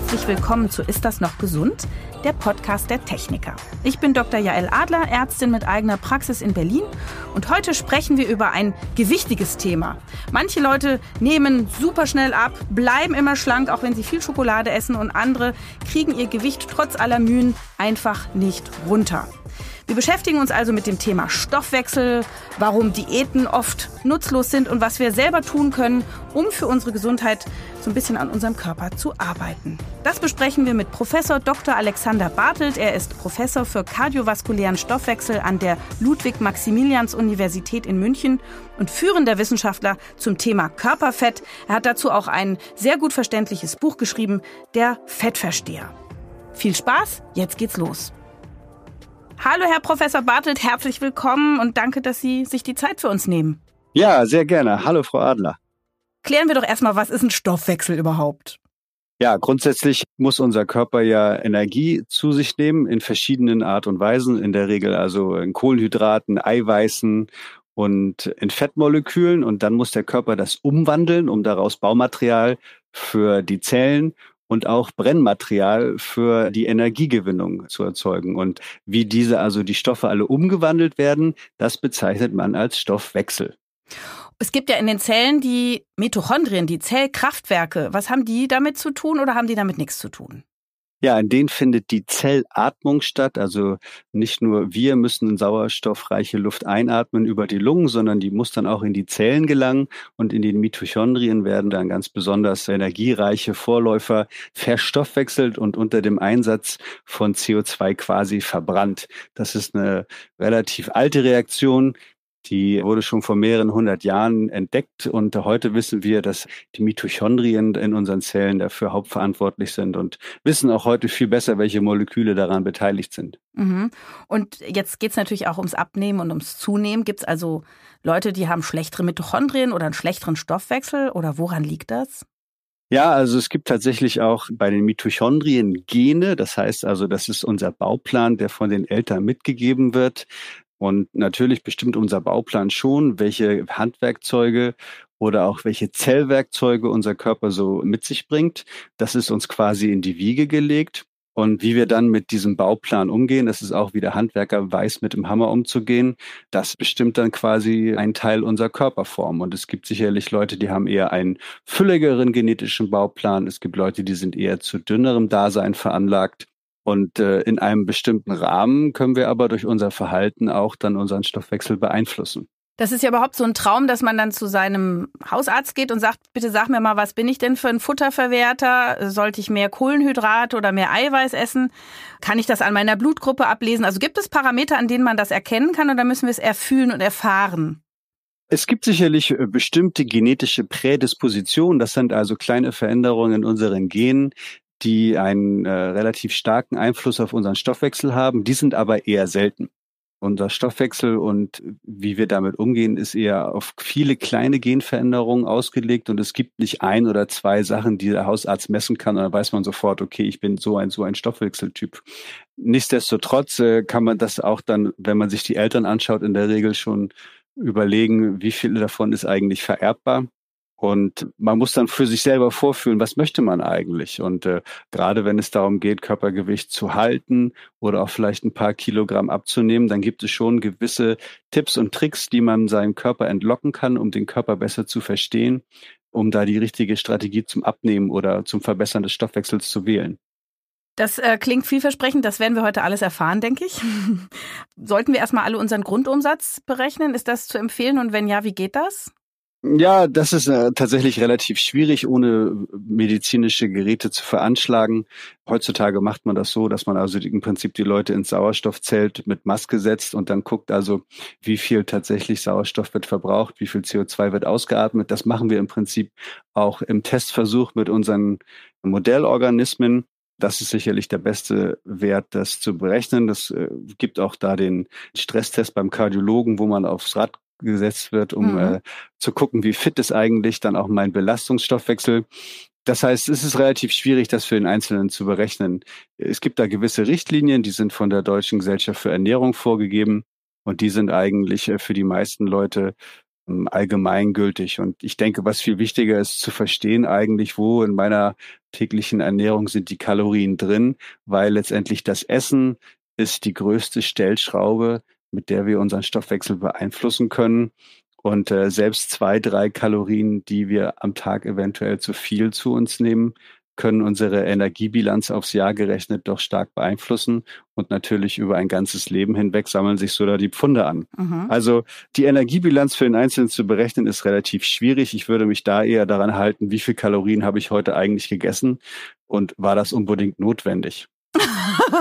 herzlich willkommen zu Ist das noch gesund? Der Podcast der Techniker. Ich bin Dr. Jael Adler, Ärztin mit eigener Praxis in Berlin und heute sprechen wir über ein gewichtiges Thema. Manche Leute nehmen super schnell ab, bleiben immer schlank, auch wenn sie viel Schokolade essen und andere kriegen ihr Gewicht trotz aller Mühen einfach nicht runter. Wir beschäftigen uns also mit dem Thema Stoffwechsel, warum Diäten oft nutzlos sind und was wir selber tun können, um für unsere Gesundheit so ein bisschen an unserem Körper zu arbeiten. Das besprechen wir mit Professor Dr. Alexander Bartelt. Er ist Professor für kardiovaskulären Stoffwechsel an der Ludwig-Maximilians-Universität in München und führender Wissenschaftler zum Thema Körperfett. Er hat dazu auch ein sehr gut verständliches Buch geschrieben, Der Fettversteher. Viel Spaß, jetzt geht's los. Hallo, Herr Professor Bartelt, herzlich willkommen und danke, dass Sie sich die Zeit für uns nehmen. Ja, sehr gerne. Hallo, Frau Adler. Klären wir doch erstmal, was ist ein Stoffwechsel überhaupt? Ja, grundsätzlich muss unser Körper ja Energie zu sich nehmen in verschiedenen Art und Weisen. In der Regel also in Kohlenhydraten, Eiweißen und in Fettmolekülen. Und dann muss der Körper das umwandeln, um daraus Baumaterial für die Zellen und auch Brennmaterial für die Energiegewinnung zu erzeugen. Und wie diese, also die Stoffe alle umgewandelt werden, das bezeichnet man als Stoffwechsel. Es gibt ja in den Zellen die Mitochondrien, die Zellkraftwerke. Was haben die damit zu tun oder haben die damit nichts zu tun? Ja, in denen findet die Zellatmung statt. Also nicht nur wir müssen sauerstoffreiche Luft einatmen über die Lungen, sondern die muss dann auch in die Zellen gelangen und in den Mitochondrien werden dann ganz besonders energiereiche Vorläufer verstoffwechselt und unter dem Einsatz von CO2 quasi verbrannt. Das ist eine relativ alte Reaktion, die wurde schon vor mehreren hundert Jahren entdeckt und heute wissen wir, dass die Mitochondrien in unseren Zellen dafür hauptverantwortlich sind und wissen auch heute viel besser, welche Moleküle daran beteiligt sind. Mhm. Und jetzt geht es natürlich auch ums Abnehmen und ums Zunehmen. Gibt es also Leute, die haben schlechtere Mitochondrien oder einen schlechteren Stoffwechsel oder woran liegt das? Ja, also es gibt tatsächlich auch bei den Mitochondrien Gene. Das heißt also, das ist unser Bauplan, der von den Eltern mitgegeben wird. Und natürlich bestimmt unser Bauplan schon, welche Handwerkzeuge oder auch welche Zellwerkzeuge unser Körper so mit sich bringt. Das ist uns quasi in die Wiege gelegt. Und wie wir dann mit diesem Bauplan umgehen, das ist auch wie der Handwerker weiß, mit dem Hammer umzugehen, das bestimmt dann quasi ein Teil unserer Körperform. Und es gibt sicherlich Leute, die haben eher einen fülligeren genetischen Bauplan. Es gibt Leute, die sind eher zu dünnerem Dasein veranlagt. Und äh, in einem bestimmten Rahmen können wir aber durch unser Verhalten auch dann unseren Stoffwechsel beeinflussen. Das ist ja überhaupt so ein Traum, dass man dann zu seinem Hausarzt geht und sagt, bitte sag mir mal, was bin ich denn für ein Futterverwerter? Sollte ich mehr Kohlenhydrate oder mehr Eiweiß essen? Kann ich das an meiner Blutgruppe ablesen? Also gibt es Parameter, an denen man das erkennen kann oder müssen wir es erfühlen und erfahren? Es gibt sicherlich äh, bestimmte genetische Prädispositionen. Das sind also kleine Veränderungen in unseren Genen, die einen äh, relativ starken Einfluss auf unseren Stoffwechsel haben. Die sind aber eher selten. Unser Stoffwechsel und wie wir damit umgehen, ist eher auf viele kleine Genveränderungen ausgelegt und es gibt nicht ein oder zwei Sachen, die der Hausarzt messen kann und dann weiß man sofort, okay, ich bin so ein so ein Stoffwechseltyp. Nichtsdestotrotz äh, kann man das auch dann, wenn man sich die Eltern anschaut, in der Regel schon überlegen, wie viel davon ist eigentlich vererbbar und man muss dann für sich selber vorfühlen, was möchte man eigentlich. Und äh, gerade wenn es darum geht, Körpergewicht zu halten oder auch vielleicht ein paar Kilogramm abzunehmen, dann gibt es schon gewisse Tipps und Tricks, die man seinem Körper entlocken kann, um den Körper besser zu verstehen, um da die richtige Strategie zum Abnehmen oder zum Verbessern des Stoffwechsels zu wählen. Das äh, klingt vielversprechend, das werden wir heute alles erfahren, denke ich. Sollten wir erstmal alle unseren Grundumsatz berechnen? Ist das zu empfehlen und wenn ja, wie geht das? Ja, das ist äh, tatsächlich relativ schwierig, ohne medizinische Geräte zu veranschlagen. Heutzutage macht man das so, dass man also im Prinzip die Leute ins Sauerstoffzelt mit Maske setzt und dann guckt also, wie viel tatsächlich Sauerstoff wird verbraucht, wie viel CO2 wird ausgeatmet. Das machen wir im Prinzip auch im Testversuch mit unseren Modellorganismen. Das ist sicherlich der beste Wert, das zu berechnen. Das äh, gibt auch da den Stresstest beim Kardiologen, wo man aufs Rad gesetzt wird, um mhm. äh, zu gucken, wie fit ist eigentlich dann auch mein Belastungsstoffwechsel. Das heißt, es ist relativ schwierig, das für den Einzelnen zu berechnen. Es gibt da gewisse Richtlinien, die sind von der Deutschen Gesellschaft für Ernährung vorgegeben und die sind eigentlich äh, für die meisten Leute ähm, allgemeingültig. Und ich denke, was viel wichtiger ist, zu verstehen eigentlich, wo in meiner täglichen Ernährung sind die Kalorien drin, weil letztendlich das Essen ist die größte Stellschraube, mit der wir unseren Stoffwechsel beeinflussen können. Und äh, selbst zwei, drei Kalorien, die wir am Tag eventuell zu viel zu uns nehmen, können unsere Energiebilanz aufs Jahr gerechnet doch stark beeinflussen. Und natürlich über ein ganzes Leben hinweg sammeln sich so da die Pfunde an. Mhm. Also die Energiebilanz für den Einzelnen zu berechnen ist relativ schwierig. Ich würde mich da eher daran halten, wie viel Kalorien habe ich heute eigentlich gegessen und war das unbedingt notwendig?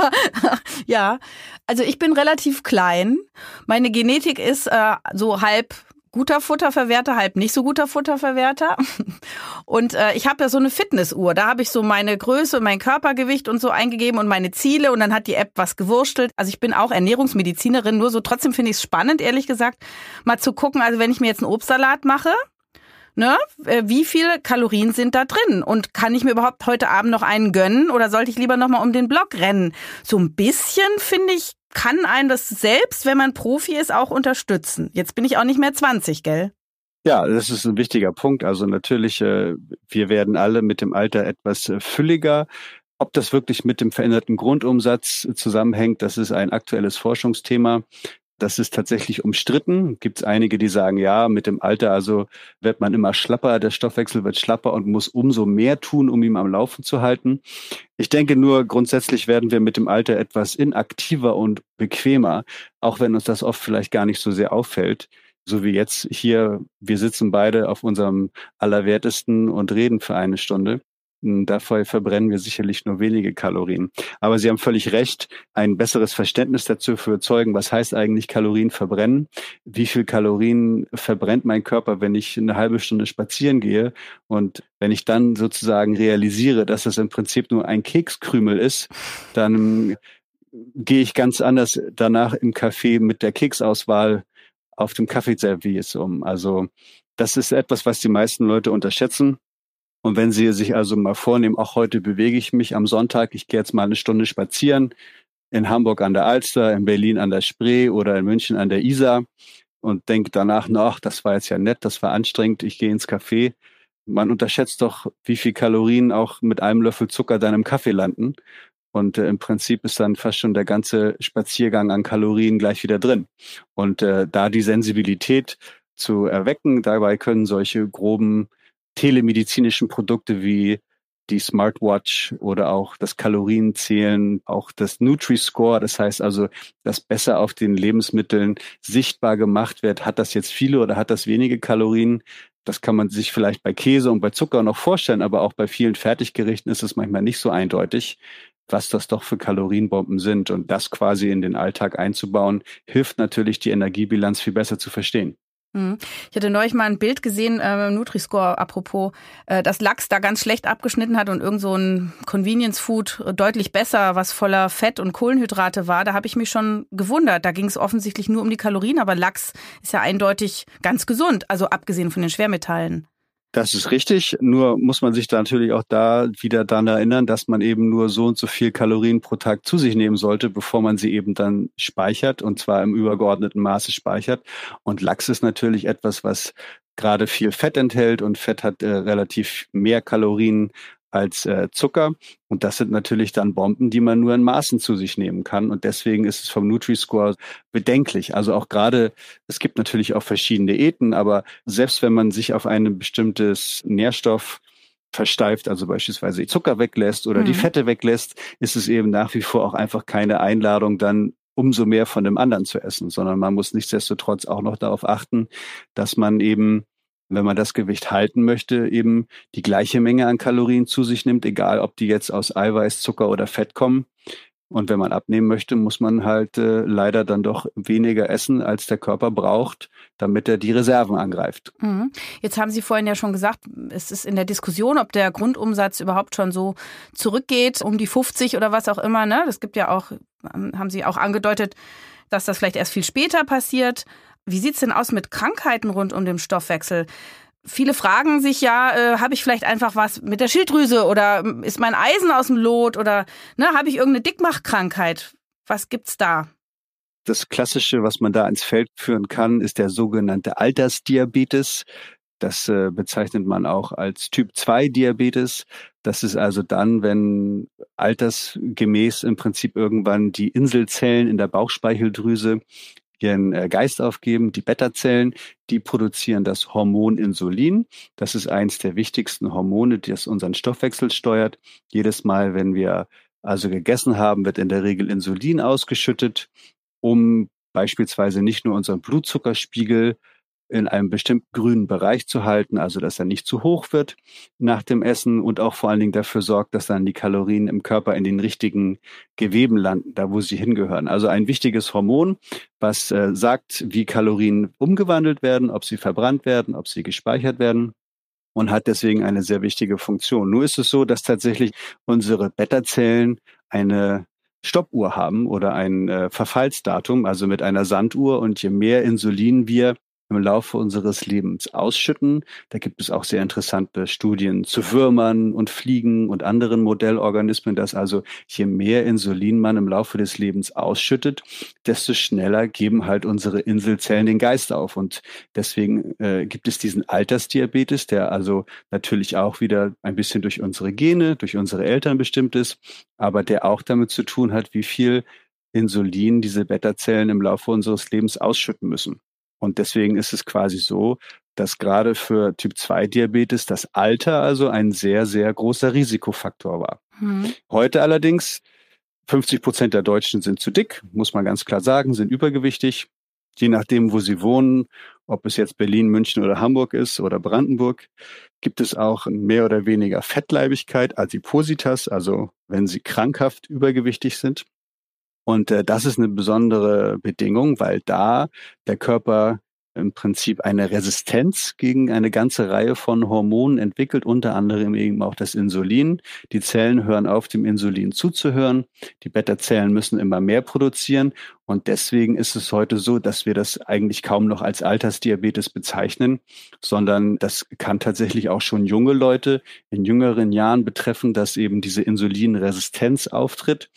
ja, also ich bin relativ klein. Meine Genetik ist äh, so halb guter Futterverwerter, halb nicht so guter Futterverwerter. Und äh, ich habe ja so eine Fitnessuhr. Da habe ich so meine Größe, mein Körpergewicht und so eingegeben und meine Ziele und dann hat die App was gewurstelt. Also ich bin auch Ernährungsmedizinerin, nur so trotzdem finde ich es spannend, ehrlich gesagt, mal zu gucken, also wenn ich mir jetzt einen Obstsalat mache, Ne? Äh, wie viele Kalorien sind da drin? Und kann ich mir überhaupt heute Abend noch einen gönnen oder sollte ich lieber nochmal um den Block rennen? So ein bisschen, finde ich, kann einen das selbst, wenn man Profi ist, auch unterstützen. Jetzt bin ich auch nicht mehr 20, gell? Ja, das ist ein wichtiger Punkt. Also natürlich, äh, wir werden alle mit dem Alter etwas äh, fülliger. Ob das wirklich mit dem veränderten Grundumsatz zusammenhängt, das ist ein aktuelles Forschungsthema. Das ist tatsächlich umstritten. Gibt es einige, die sagen, ja, mit dem Alter also wird man immer schlapper, der Stoffwechsel wird schlapper und muss umso mehr tun, um ihn am Laufen zu halten. Ich denke nur, grundsätzlich werden wir mit dem Alter etwas inaktiver und bequemer, auch wenn uns das oft vielleicht gar nicht so sehr auffällt. So wie jetzt hier, wir sitzen beide auf unserem Allerwertesten und reden für eine Stunde. Hm, Dafür verbrennen wir sicherlich nur wenige Kalorien. Aber Sie haben völlig recht, ein besseres Verständnis dazu für erzeugen, was heißt eigentlich Kalorien verbrennen? Wie viel Kalorien verbrennt mein Körper, wenn ich eine halbe Stunde spazieren gehe? Und wenn ich dann sozusagen realisiere, dass das im Prinzip nur ein Kekskrümel ist, dann gehe ich ganz anders danach im Café mit der Keksauswahl auf dem Kaffeeservice um. Also das ist etwas, was die meisten Leute unterschätzen. Und wenn Sie sich also mal vornehmen, auch heute bewege ich mich am Sonntag, ich gehe jetzt mal eine Stunde spazieren in Hamburg an der Alster, in Berlin an der Spree oder in München an der Isar und denke danach noch, das war jetzt ja nett, das war anstrengend, ich gehe ins Café. Man unterschätzt doch, wie viel Kalorien auch mit einem Löffel Zucker dann im Kaffee landen. Und äh, im Prinzip ist dann fast schon der ganze Spaziergang an Kalorien gleich wieder drin. Und äh, da die Sensibilität zu erwecken, dabei können solche groben telemedizinischen Produkte wie die Smartwatch oder auch das Kalorienzählen, auch das Nutri-Score, das heißt also, dass besser auf den Lebensmitteln sichtbar gemacht wird, hat das jetzt viele oder hat das wenige Kalorien. Das kann man sich vielleicht bei Käse und bei Zucker noch vorstellen, aber auch bei vielen Fertiggerichten ist es manchmal nicht so eindeutig, was das doch für Kalorienbomben sind. Und das quasi in den Alltag einzubauen, hilft natürlich, die Energiebilanz viel besser zu verstehen. Mhm. Ich hatte neulich mal ein Bild gesehen, äh, Nutri-Score apropos, äh, dass Lachs da ganz schlecht abgeschnitten hat und irgend so ein Convenience-Food deutlich besser, was voller Fett und Kohlenhydrate war. Da habe ich mich schon gewundert. Da ging es offensichtlich nur um die Kalorien, aber Lachs ist ja eindeutig ganz gesund, also abgesehen von den Schwermetallen. Das ist richtig. Nur muss man sich da natürlich auch da wieder daran erinnern, dass man eben nur so und so viel Kalorien pro Tag zu sich nehmen sollte, bevor man sie eben dann speichert und zwar im übergeordneten Maße speichert. Und Lachs ist natürlich etwas, was gerade viel Fett enthält und Fett hat äh, relativ mehr Kalorien als äh, Zucker. Und das sind natürlich dann Bomben, die man nur in Maßen zu sich nehmen kann. Und deswegen ist es vom Nutri-Score bedenklich. Also auch gerade, es gibt natürlich auch verschiedene Diäten, aber selbst wenn man sich auf ein bestimmtes Nährstoff versteift, also beispielsweise Zucker weglässt oder mhm. die Fette weglässt, ist es eben nach wie vor auch einfach keine Einladung, dann umso mehr von dem anderen zu essen, sondern man muss nichtsdestotrotz auch noch darauf achten, dass man eben wenn man das Gewicht halten möchte, eben die gleiche Menge an Kalorien zu sich nimmt, egal ob die jetzt aus Eiweiß, Zucker oder Fett kommen. Und wenn man abnehmen möchte, muss man halt äh, leider dann doch weniger essen, als der Körper braucht, damit er die Reserven angreift. Mhm. Jetzt haben Sie vorhin ja schon gesagt, es ist in der Diskussion, ob der Grundumsatz überhaupt schon so zurückgeht, um die 50 oder was auch immer. Ne? Das gibt ja auch, haben Sie auch angedeutet, dass das vielleicht erst viel später passiert. Wie sieht's denn aus mit Krankheiten rund um den Stoffwechsel? Viele fragen sich ja, äh, habe ich vielleicht einfach was mit der Schilddrüse oder ist mein Eisen aus dem Lot oder ne, habe ich irgendeine Dickmachkrankheit? Was gibt's da? Das Klassische, was man da ins Feld führen kann, ist der sogenannte Altersdiabetes. Das äh, bezeichnet man auch als Typ 2 Diabetes. Das ist also dann, wenn altersgemäß im Prinzip irgendwann die Inselzellen in der Bauchspeicheldrüse ihren äh, Geist aufgeben. Die Beta-Zellen, die produzieren das Hormon Insulin. Das ist eins der wichtigsten Hormone, das unseren Stoffwechsel steuert. Jedes Mal, wenn wir also gegessen haben, wird in der Regel Insulin ausgeschüttet, um beispielsweise nicht nur unseren Blutzuckerspiegel in einem bestimmten grünen Bereich zu halten, also dass er nicht zu hoch wird nach dem Essen und auch vor allen Dingen dafür sorgt, dass dann die Kalorien im Körper in den richtigen Geweben landen, da wo sie hingehören. Also ein wichtiges Hormon, was äh, sagt, wie Kalorien umgewandelt werden, ob sie verbrannt werden, ob sie gespeichert werden und hat deswegen eine sehr wichtige Funktion. Nur ist es so, dass tatsächlich unsere Beta-Zellen eine Stoppuhr haben oder ein äh, Verfallsdatum, also mit einer Sanduhr. Und je mehr Insulin wir im Laufe unseres Lebens ausschütten. Da gibt es auch sehr interessante Studien zu Würmern und Fliegen und anderen Modellorganismen, dass also je mehr Insulin man im Laufe des Lebens ausschüttet, desto schneller geben halt unsere Inselzellen den Geist auf. Und deswegen äh, gibt es diesen Altersdiabetes, der also natürlich auch wieder ein bisschen durch unsere Gene, durch unsere Eltern bestimmt ist, aber der auch damit zu tun hat, wie viel Insulin diese Beta-Zellen im Laufe unseres Lebens ausschütten müssen. Und deswegen ist es quasi so, dass gerade für Typ 2 Diabetes das Alter also ein sehr, sehr großer Risikofaktor war. Mhm. Heute allerdings 50 Prozent der Deutschen sind zu dick, muss man ganz klar sagen, sind übergewichtig. Je nachdem, wo sie wohnen, ob es jetzt Berlin, München oder Hamburg ist oder Brandenburg, gibt es auch mehr oder weniger Fettleibigkeit, Adipositas, also wenn sie krankhaft übergewichtig sind. Und äh, das ist eine besondere Bedingung, weil da der Körper im Prinzip eine Resistenz gegen eine ganze Reihe von Hormonen entwickelt, unter anderem eben auch das Insulin. Die Zellen hören auf, dem Insulin zuzuhören. Die Beta-Zellen müssen immer mehr produzieren. Und deswegen ist es heute so, dass wir das eigentlich kaum noch als Altersdiabetes bezeichnen, sondern das kann tatsächlich auch schon junge Leute in jüngeren Jahren betreffen, dass eben diese Insulinresistenz auftritt.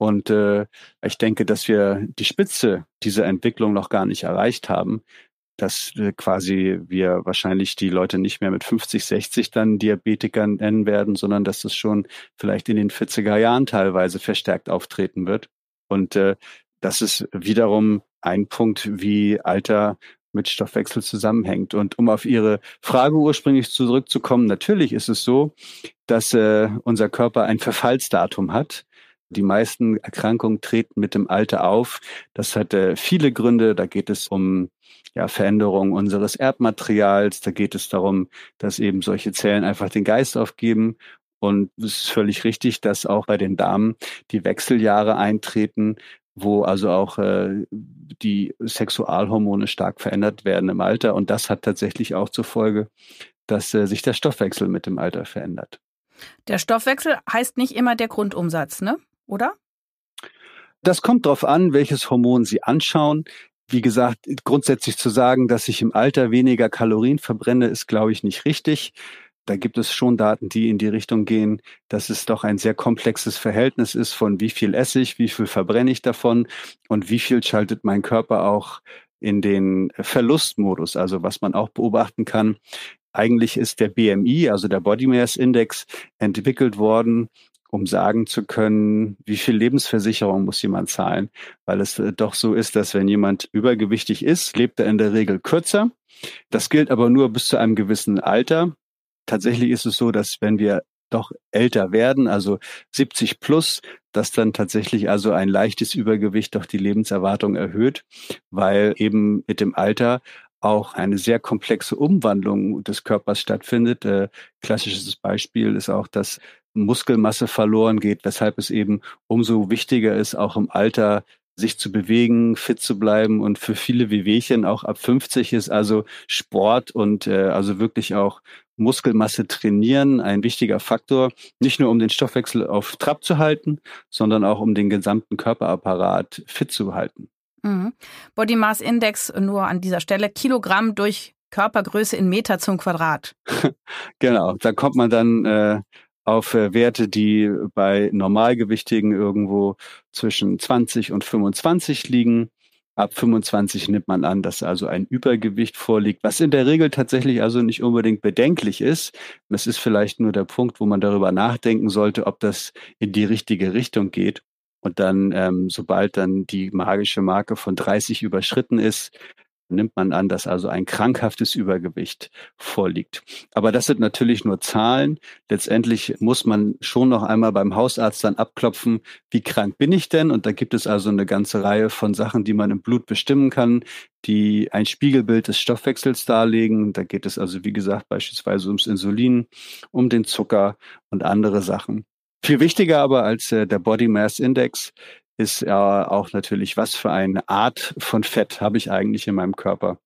Und äh, ich denke, dass wir die Spitze dieser Entwicklung noch gar nicht erreicht haben, dass äh, quasi wir wahrscheinlich die Leute nicht mehr mit 50, 60 dann Diabetiker nennen werden, sondern dass das schon vielleicht in den 40er Jahren teilweise verstärkt auftreten wird. Und äh, das ist wiederum ein Punkt, wie Alter mit Stoffwechsel zusammenhängt. Und um auf Ihre Frage ursprünglich zurückzukommen, natürlich ist es so, dass äh, unser Körper ein Verfallsdatum hat. Die meisten Erkrankungen treten mit dem Alter auf. Das hat äh, viele Gründe. Da geht es um ja, Veränderung unseres Erbmaterials. Da geht es darum, dass eben solche Zellen einfach den Geist aufgeben. Und es ist völlig richtig, dass auch bei den Damen die Wechseljahre eintreten, wo also auch äh, die Sexualhormone stark verändert werden im Alter. Und das hat tatsächlich auch zur Folge, dass äh, sich der Stoffwechsel mit dem Alter verändert. Der Stoffwechsel heißt nicht immer der Grundumsatz, ne? Oder? Das kommt darauf an, welches Hormon Sie anschauen. Wie gesagt, grundsätzlich zu sagen, dass ich im Alter weniger Kalorien verbrenne, ist, glaube ich, nicht richtig. Da gibt es schon Daten, die in die Richtung gehen, dass es doch ein sehr komplexes Verhältnis ist von wie viel esse ich, wie viel verbrenne ich davon und wie viel schaltet mein Körper auch in den Verlustmodus. Also was man auch beobachten kann, eigentlich ist der BMI, also der Body Mass Index, entwickelt worden, um sagen zu können, wie viel Lebensversicherung muss jemand zahlen. Weil es äh, doch so ist, dass wenn jemand übergewichtig ist, lebt er in der Regel kürzer. Das gilt aber nur bis zu einem gewissen Alter. Tatsächlich ist es so, dass wenn wir doch älter werden, also 70 plus, dass dann tatsächlich also ein leichtes Übergewicht doch die Lebenserwartung erhöht, weil eben mit dem Alter auch eine sehr komplexe Umwandlung des Körpers stattfindet. Äh, klassisches Beispiel ist auch, dass Muskelmasse verloren geht, weshalb es eben umso wichtiger ist, auch im Alter sich zu bewegen, fit zu bleiben und für viele Wehwehchen auch ab 50 ist also Sport und äh, also wirklich auch Muskelmasse trainieren ein wichtiger Faktor, nicht nur um den Stoffwechsel auf Trab zu halten, sondern auch um den gesamten Körperapparat fit zu halten. Mhm. Body Mass Index nur an dieser Stelle Kilogramm durch Körpergröße in Meter zum Quadrat. genau, da kommt man dann äh, auf äh, Werte, die bei Normalgewichtigen irgendwo zwischen 20 und 25 liegen. Ab 25 nimmt man an, dass also ein Übergewicht vorliegt, was in der Regel tatsächlich also nicht unbedingt bedenklich ist. Es ist vielleicht nur der Punkt, wo man darüber nachdenken sollte, ob das in die richtige Richtung geht. Und dann, ähm, sobald dann die magische Marke von 30 überschritten ist, nimmt man an, dass also ein krankhaftes Übergewicht vorliegt. Aber das sind natürlich nur Zahlen. Letztendlich muss man schon noch einmal beim Hausarzt dann abklopfen, wie krank bin ich denn? Und da gibt es also eine ganze Reihe von Sachen, die man im Blut bestimmen kann, die ein Spiegelbild des Stoffwechsels darlegen. Da geht es also, wie gesagt, beispielsweise ums Insulin, um den Zucker und andere Sachen. Viel wichtiger aber als äh, der Body Mass Index ist ja auch natürlich, was für eine Art von Fett habe ich eigentlich in meinem Körper?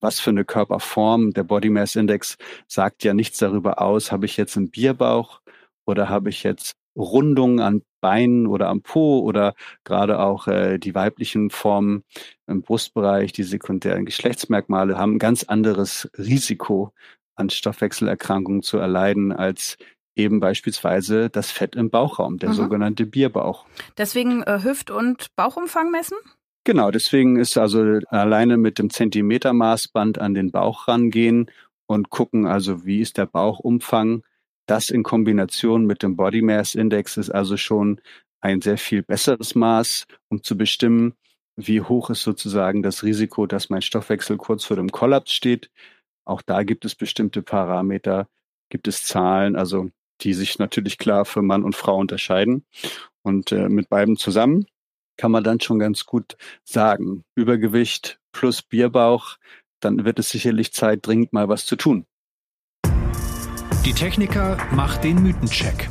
Was für eine Körperform? Der Body Mass Index sagt ja nichts darüber aus, habe ich jetzt einen Bierbauch oder habe ich jetzt Rundungen an Beinen oder am Po oder gerade auch äh, die weiblichen Formen im Brustbereich, die sekundären Geschlechtsmerkmale haben ein ganz anderes Risiko an Stoffwechselerkrankungen zu erleiden als eben beispielsweise das Fett im Bauchraum, der mhm. sogenannte Bierbauch. Deswegen äh, Hüft- und Bauchumfang messen? Genau, deswegen ist also alleine mit dem Zentimetermaßband an den Bauch rangehen und gucken, also wie ist der Bauchumfang. Das in Kombination mit dem Body Mass Index ist also schon ein sehr viel besseres Maß, um zu bestimmen, wie hoch ist sozusagen das Risiko, dass mein Stoffwechsel kurz vor dem Kollaps steht. Auch da gibt es bestimmte Parameter, gibt es Zahlen. Also die sich natürlich klar für Mann und Frau unterscheiden. Und äh, mit beiden zusammen kann man dann schon ganz gut sagen, Übergewicht plus Bierbauch, dann wird es sicherlich Zeit, dringend mal was zu tun. Die Techniker macht den Mythencheck.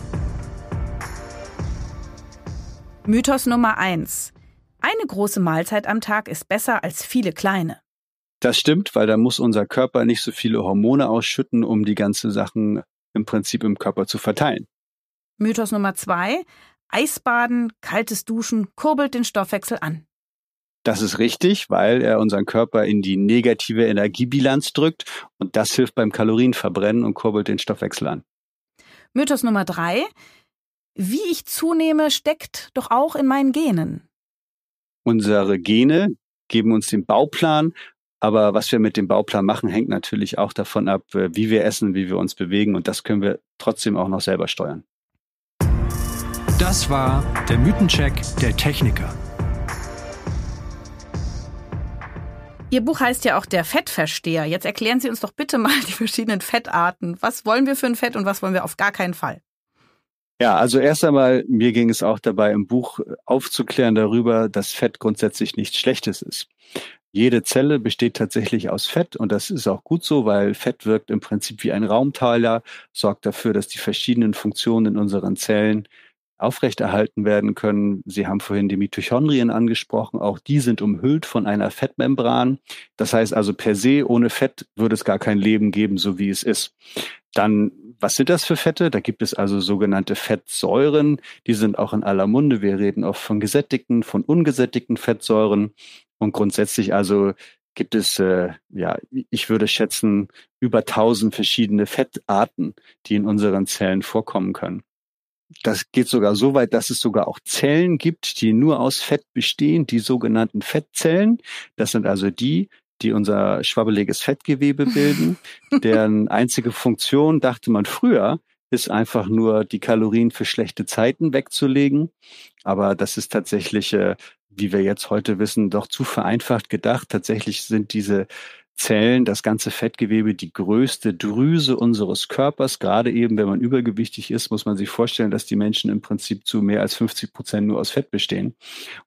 Mythos Nummer eins: Eine große Mahlzeit am Tag ist besser als viele kleine. Das stimmt, weil da muss unser Körper nicht so viele Hormone ausschütten, um die ganzen Sachen im Prinzip im Körper zu verteilen. Mythos Nummer zwei. Eisbaden, kaltes Duschen kurbelt den Stoffwechsel an. Das ist richtig, weil er unseren Körper in die negative Energiebilanz drückt und das hilft beim Kalorienverbrennen und kurbelt den Stoffwechsel an. Mythos Nummer drei. Wie ich zunehme, steckt doch auch in meinen Genen. Unsere Gene geben uns den Bauplan aber was wir mit dem Bauplan machen, hängt natürlich auch davon ab, äh, wie wir essen, wie wir uns bewegen. Und das können wir trotzdem auch noch selber steuern. Das war der Mythencheck der Techniker. Ihr Buch heißt ja auch der Fettversteher. Jetzt erklären Sie uns doch bitte mal die verschiedenen Fettarten. Was wollen wir für ein Fett und was wollen wir auf gar keinen Fall? Ja, also erst einmal, mir ging es auch dabei, im Buch aufzuklären darüber, dass Fett grundsätzlich nichts Schlechtes ist. Jede Zelle besteht tatsächlich aus Fett und das ist auch gut so, weil Fett wirkt im Prinzip wie ein Raumteiler, sorgt dafür, dass die verschiedenen Funktionen in unseren Zellen aufrechterhalten werden können. Sie haben vorhin die Mitochondrien angesprochen. Auch die sind umhüllt von einer Fettmembran. Das heißt also per se, ohne Fett würde es gar kein Leben geben, so wie es ist. Dann, was sind das für Fette? Da gibt es also sogenannte Fettsäuren. Die sind auch in aller Munde. Wir reden oft von gesättigten, von ungesättigten Fettsäuren. Und grundsätzlich also gibt es, äh, ja, ich würde schätzen, über tausend verschiedene Fettarten, die in unseren Zellen vorkommen können. Das geht sogar so weit, dass es sogar auch Zellen gibt, die nur aus Fett bestehen, die sogenannten Fettzellen. Das sind also die, die unser schwabbeliges Fettgewebe bilden, deren einzige Funktion, dachte man früher, ist einfach nur die Kalorien für schlechte Zeiten wegzulegen. Aber das ist tatsächlich äh, wie wir jetzt heute wissen, doch zu vereinfacht gedacht. Tatsächlich sind diese Zellen, das ganze Fettgewebe, die größte Drüse unseres Körpers. Gerade eben, wenn man übergewichtig ist, muss man sich vorstellen, dass die Menschen im Prinzip zu mehr als 50 Prozent nur aus Fett bestehen.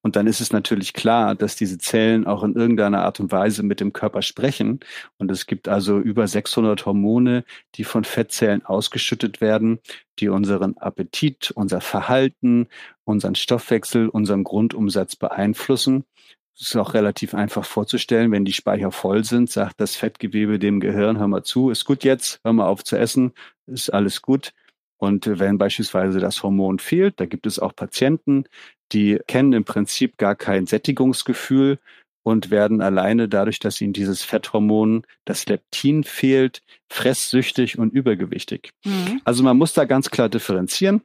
Und dann ist es natürlich klar, dass diese Zellen auch in irgendeiner Art und Weise mit dem Körper sprechen. Und es gibt also über 600 Hormone, die von Fettzellen ausgeschüttet werden, die unseren Appetit, unser Verhalten, unseren Stoffwechsel, unseren Grundumsatz beeinflussen. Das ist auch relativ einfach vorzustellen. Wenn die Speicher voll sind, sagt das Fettgewebe dem Gehirn, hör mal zu, ist gut jetzt, hör mal auf zu essen, ist alles gut. Und wenn beispielsweise das Hormon fehlt, da gibt es auch Patienten, die kennen im Prinzip gar kein Sättigungsgefühl und werden alleine dadurch, dass ihnen dieses Fetthormon, das Leptin fehlt, fresssüchtig und übergewichtig. Mhm. Also man muss da ganz klar differenzieren.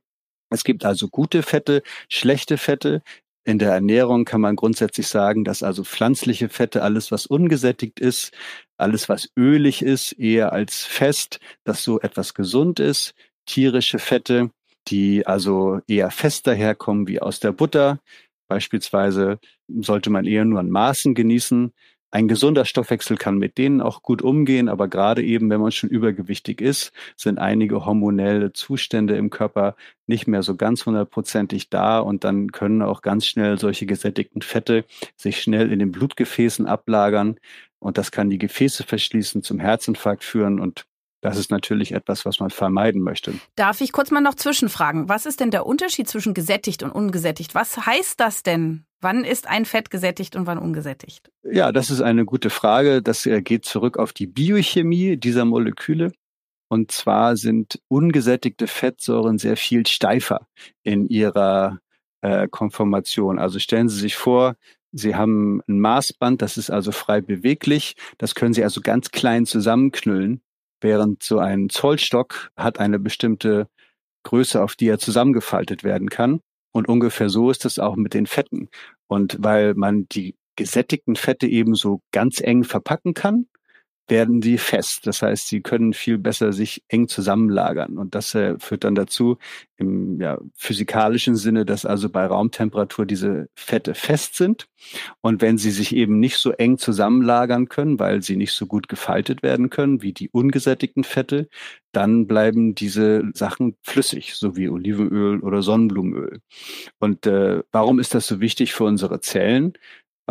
Es gibt also gute Fette, schlechte Fette. In der Ernährung kann man grundsätzlich sagen, dass also pflanzliche Fette, alles was ungesättigt ist, alles was ölig ist, eher als fest, dass so etwas gesund ist. Tierische Fette, die also eher fest daherkommen wie aus der Butter. Beispielsweise sollte man eher nur an Maßen genießen. Ein gesunder Stoffwechsel kann mit denen auch gut umgehen, aber gerade eben, wenn man schon übergewichtig ist, sind einige hormonelle Zustände im Körper nicht mehr so ganz hundertprozentig da und dann können auch ganz schnell solche gesättigten Fette sich schnell in den Blutgefäßen ablagern und das kann die Gefäße verschließen, zum Herzinfarkt führen und das ist natürlich etwas, was man vermeiden möchte. Darf ich kurz mal noch zwischenfragen? Was ist denn der Unterschied zwischen gesättigt und ungesättigt? Was heißt das denn? Wann ist ein Fett gesättigt und wann ungesättigt? Ja, das ist eine gute Frage. Das äh, geht zurück auf die Biochemie dieser Moleküle. Und zwar sind ungesättigte Fettsäuren sehr viel steifer in ihrer äh, Konformation. Also stellen Sie sich vor, Sie haben ein Maßband, das ist also frei beweglich. Das können Sie also ganz klein zusammenknüllen, während so ein Zollstock hat eine bestimmte Größe, auf die er zusammengefaltet werden kann. Und ungefähr so ist es auch mit den Fetten. Und weil man die gesättigten Fette eben so ganz eng verpacken kann, werden sie fest. Das heißt, sie können viel besser sich eng zusammenlagern. Und das äh, führt dann dazu im ja, physikalischen Sinne, dass also bei Raumtemperatur diese Fette fest sind. Und wenn sie sich eben nicht so eng zusammenlagern können, weil sie nicht so gut gefaltet werden können wie die ungesättigten Fette, dann bleiben diese Sachen flüssig, so wie Olivenöl oder Sonnenblumenöl. Und äh, warum ist das so wichtig für unsere Zellen?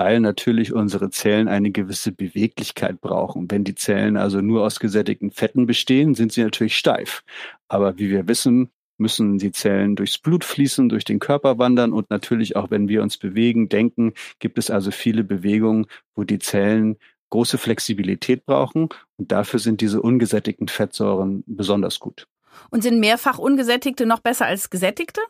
Weil natürlich unsere Zellen eine gewisse Beweglichkeit brauchen. Wenn die Zellen also nur aus gesättigten Fetten bestehen, sind sie natürlich steif. Aber wie wir wissen, müssen die Zellen durchs Blut fließen, durch den Körper wandern und natürlich auch, wenn wir uns bewegen, denken, gibt es also viele Bewegungen, wo die Zellen große Flexibilität brauchen und dafür sind diese ungesättigten Fettsäuren besonders gut. Und sind mehrfach ungesättigte noch besser als gesättigte?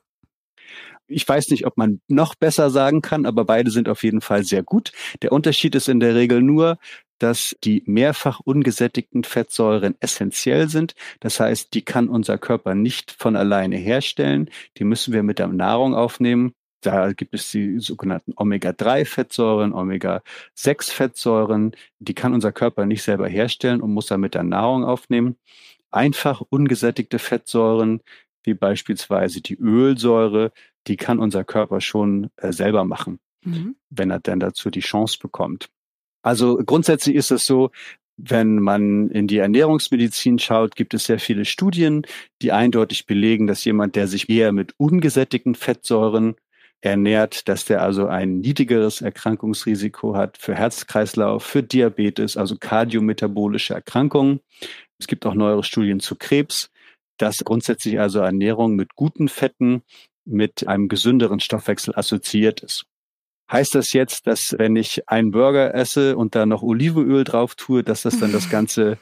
Ich weiß nicht, ob man noch besser sagen kann, aber beide sind auf jeden Fall sehr gut. Der Unterschied ist in der Regel nur, dass die mehrfach ungesättigten Fettsäuren essentiell sind. Das heißt, die kann unser Körper nicht von alleine herstellen. Die müssen wir mit der Nahrung aufnehmen. Da gibt es die sogenannten Omega-3-Fettsäuren, Omega-6-Fettsäuren. Die kann unser Körper nicht selber herstellen und muss er mit der Nahrung aufnehmen. Einfach ungesättigte Fettsäuren, wie beispielsweise die Ölsäure, die kann unser Körper schon äh, selber machen, mhm. wenn er denn dazu die Chance bekommt. Also grundsätzlich ist es so, wenn man in die Ernährungsmedizin schaut, gibt es sehr viele Studien, die eindeutig belegen, dass jemand, der sich eher mit ungesättigten Fettsäuren ernährt, dass der also ein niedrigeres Erkrankungsrisiko hat für Herzkreislauf, für Diabetes, also kardiometabolische Erkrankungen. Es gibt auch neuere Studien zu Krebs, dass grundsätzlich also Ernährung mit guten Fetten mit einem gesünderen Stoffwechsel assoziiert ist. Heißt das jetzt, dass wenn ich einen Burger esse und da noch Olivenöl drauf tue, dass das dann das Ganze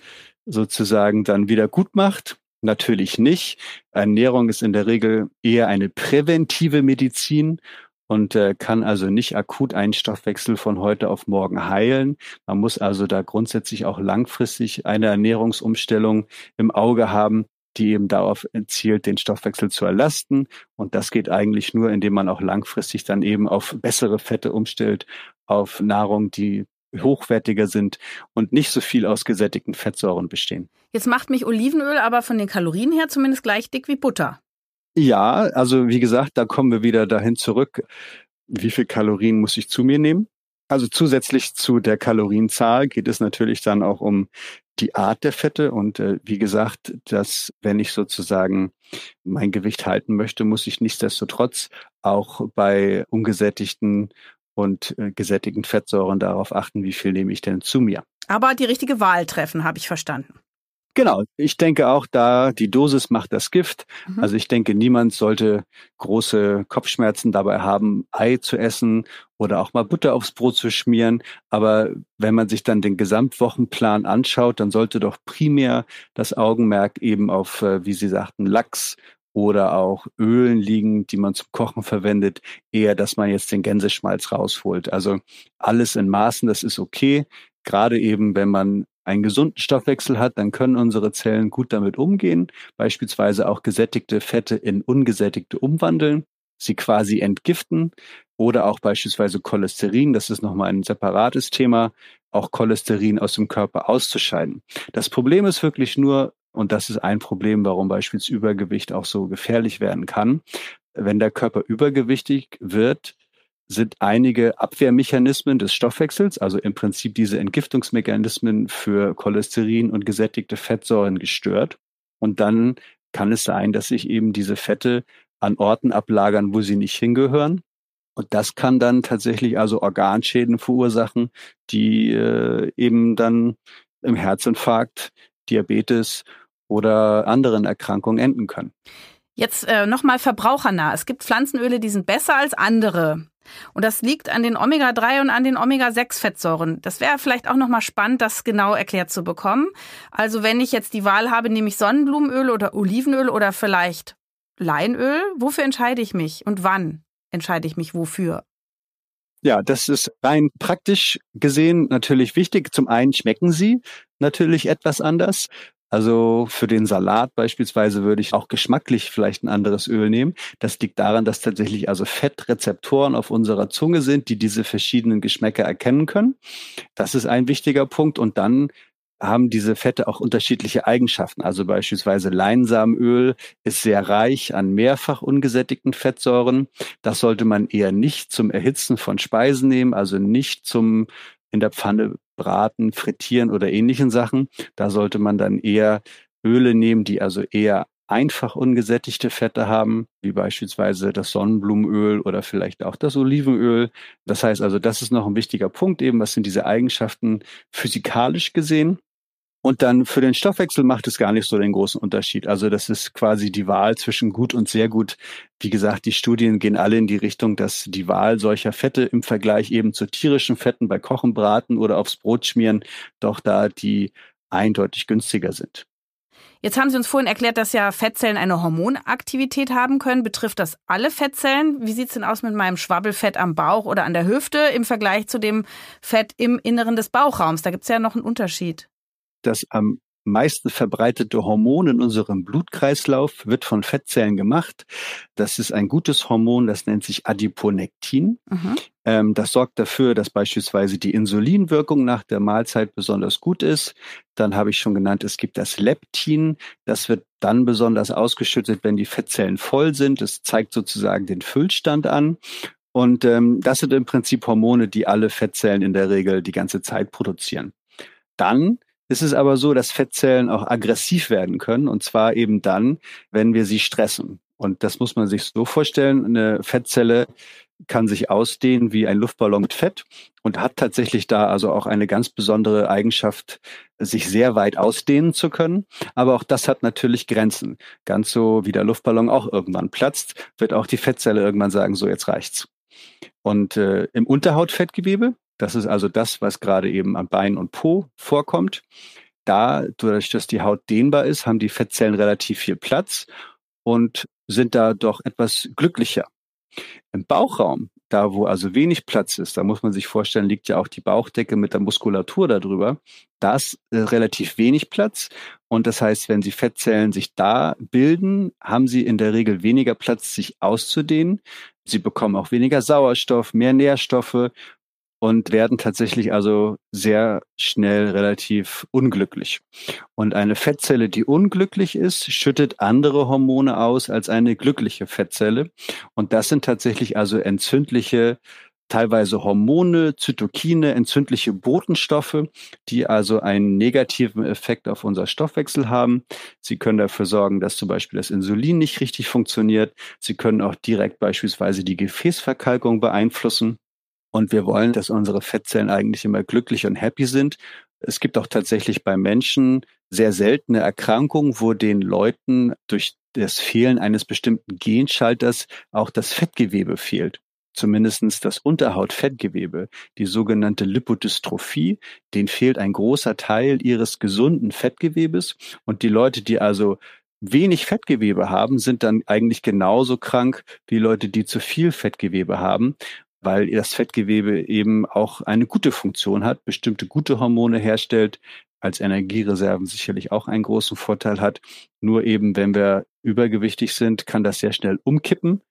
sozusagen dann wieder gut macht? Natürlich nicht. Ernährung ist in der Regel eher eine präventive Medizin und äh, kann also nicht akut einen Stoffwechsel von heute auf morgen heilen. Man muss also da grundsätzlich auch langfristig eine Ernährungsumstellung im Auge haben, die eben darauf zielt, den Stoffwechsel zu erlasten. Und das geht eigentlich nur, indem man auch langfristig dann eben auf bessere Fette umstellt, auf Nahrung, die hochwertiger sind und nicht so viel aus gesättigten Fettsäuren bestehen. Jetzt macht mich Olivenöl aber von den Kalorien her zumindest gleich dick wie Butter. Ja, also wie gesagt, da kommen wir wieder dahin zurück. Wie viel Kalorien muss ich zu mir nehmen? Also zusätzlich zu der Kalorienzahl geht es natürlich dann auch um die Art der Fette und äh, wie gesagt, dass wenn ich sozusagen mein Gewicht halten möchte, muss ich nichtsdestotrotz auch bei ungesättigten und äh, gesättigten Fettsäuren darauf achten, wie viel nehme ich denn zu mir. Aber die richtige Wahl treffen, habe ich verstanden. Genau, ich denke auch da, die Dosis macht das Gift. Mhm. Also ich denke, niemand sollte große Kopfschmerzen dabei haben, Ei zu essen oder auch mal Butter aufs Brot zu schmieren. Aber wenn man sich dann den Gesamtwochenplan anschaut, dann sollte doch primär das Augenmerk eben auf, äh, wie Sie sagten, Lachs oder auch Ölen liegen, die man zum Kochen verwendet, eher, dass man jetzt den Gänseschmalz rausholt. Also alles in Maßen, das ist okay. Gerade eben, wenn man einen gesunden Stoffwechsel hat, dann können unsere Zellen gut damit umgehen, beispielsweise auch gesättigte Fette in ungesättigte umwandeln, sie quasi entgiften. oder auch beispielsweise Cholesterin, das ist nochmal ein separates Thema, auch Cholesterin aus dem Körper auszuscheiden. Das Problem ist wirklich nur, und das ist ein Problem, warum beispielsweise Übergewicht auch so gefährlich werden kann, wenn der Körper übergewichtig wird, sind einige Abwehrmechanismen des Stoffwechsels, also im Prinzip diese Entgiftungsmechanismen für Cholesterin und gesättigte Fettsäuren gestört. Und dann kann es sein, dass sich eben diese Fette an Orten ablagern, wo sie nicht hingehören. Und das kann dann tatsächlich also Organschäden verursachen, die äh, eben dann im Herzinfarkt, Diabetes oder anderen Erkrankungen enden können. Jetzt äh, nochmal verbrauchernah. Es gibt Pflanzenöle, die sind besser als andere. Und das liegt an den Omega-3 und an den Omega-6-Fettsäuren. Das wäre vielleicht auch nochmal spannend, das genau erklärt zu bekommen. Also wenn ich jetzt die Wahl habe, nehme ich Sonnenblumenöl oder Olivenöl oder vielleicht Leinöl. Wofür entscheide ich mich und wann entscheide ich mich wofür? Ja, das ist rein praktisch gesehen natürlich wichtig. Zum einen schmecken sie natürlich etwas anders. Also für den Salat beispielsweise würde ich auch geschmacklich vielleicht ein anderes Öl nehmen. Das liegt daran, dass tatsächlich also Fettrezeptoren auf unserer Zunge sind, die diese verschiedenen Geschmäcker erkennen können. Das ist ein wichtiger Punkt. Und dann haben diese Fette auch unterschiedliche Eigenschaften. Also beispielsweise Leinsamenöl ist sehr reich an mehrfach ungesättigten Fettsäuren. Das sollte man eher nicht zum Erhitzen von Speisen nehmen, also nicht zum in der Pfanne braten, frittieren oder ähnlichen Sachen. Da sollte man dann eher Öle nehmen, die also eher einfach ungesättigte Fette haben, wie beispielsweise das Sonnenblumenöl oder vielleicht auch das Olivenöl. Das heißt also, das ist noch ein wichtiger Punkt eben, was sind diese Eigenschaften physikalisch gesehen. Und dann für den Stoffwechsel macht es gar nicht so den großen Unterschied. Also das ist quasi die Wahl zwischen gut und sehr gut. Wie gesagt, die Studien gehen alle in die Richtung, dass die Wahl solcher Fette im Vergleich eben zu tierischen Fetten bei Kochen, Braten oder aufs Brot schmieren, doch da die eindeutig günstiger sind. Jetzt haben Sie uns vorhin erklärt, dass ja Fettzellen eine Hormonaktivität haben können. Betrifft das alle Fettzellen? Wie sieht es denn aus mit meinem Schwabbelfett am Bauch oder an der Hüfte im Vergleich zu dem Fett im Inneren des Bauchraums? Da gibt es ja noch einen Unterschied das am meisten verbreitete Hormon in unserem Blutkreislauf wird von Fettzellen gemacht. Das ist ein gutes Hormon, das nennt sich Adiponektin. Mhm. Ähm, das sorgt dafür, dass beispielsweise die Insulinwirkung nach der Mahlzeit besonders gut ist. Dann habe ich schon genannt, es gibt das Leptin. Das wird dann besonders ausgeschüttet, wenn die Fettzellen voll sind. Es zeigt sozusagen den Füllstand an. Und ähm, das sind im Prinzip Hormone, die alle Fettzellen in der Regel die ganze Zeit produzieren. Dann ist es aber so, dass Fettzellen auch aggressiv werden können und zwar eben dann, wenn wir sie stressen. Und das muss man sich so vorstellen, eine Fettzelle kann sich ausdehnen wie ein Luftballon mit Fett und hat tatsächlich da also auch eine ganz besondere Eigenschaft, sich sehr weit ausdehnen zu können. Aber auch das hat natürlich Grenzen. Ganz so wie der Luftballon auch irgendwann platzt, wird auch die Fettzelle irgendwann sagen, so jetzt reicht's. Und äh, im Unterhautfettgewebe, das ist also das, was gerade eben am Bein und Po vorkommt. Da, dadurch, dass die Haut dehnbar ist, haben die Fettzellen relativ viel Platz und sind da doch etwas glücklicher. Im Bauchraum, da wo also wenig Platz ist, da muss man sich vorstellen, liegt ja auch die Bauchdecke mit der Muskulatur darüber. Da ist äh, relativ wenig Platz. Und das heißt, wenn Sie Fettzellen sich da bilden, haben sie in der Regel weniger Platz, sich auszudehnen. Sie bekommen auch weniger Sauerstoff, mehr Nährstoffe und werden tatsächlich also sehr schnell relativ unglücklich. Und eine Fettzelle, die unglücklich ist, schüttet andere Hormone aus als eine glückliche Fettzelle. Und das sind tatsächlich also entzündliche teilweise Hormone, Zytokine, entzündliche Botenstoffe, die also einen negativen Effekt auf unser Stoffwechsel haben. Sie können dafür sorgen, dass zum Beispiel das Insulin nicht richtig funktioniert. Sie können auch direkt beispielsweise die Gefäßverkalkung beeinflussen. Und wir wollen, dass unsere Fettzellen eigentlich immer glücklich und happy sind. Es gibt auch tatsächlich bei Menschen sehr seltene Erkrankungen, wo den Leuten durch das Fehlen eines bestimmten Genschalters auch das Fettgewebe fehlt. Zumindestens das Unterhautfettgewebe, die sogenannte Lipodystrophie, denen fehlt ein großer Teil ihres gesunden Fettgewebes. Und die Leute, die also wenig Fettgewebe haben, sind dann eigentlich genauso krank wie Leute, die zu viel Fettgewebe haben weil das Fettgewebe eben auch eine gute Funktion hat, bestimmte gute Hormone herstellt, als Energiereserven sicherlich auch einen großen Vorteil hat. Nur eben, wenn wir übergewichtig sind, kann das sehr schnell umkippen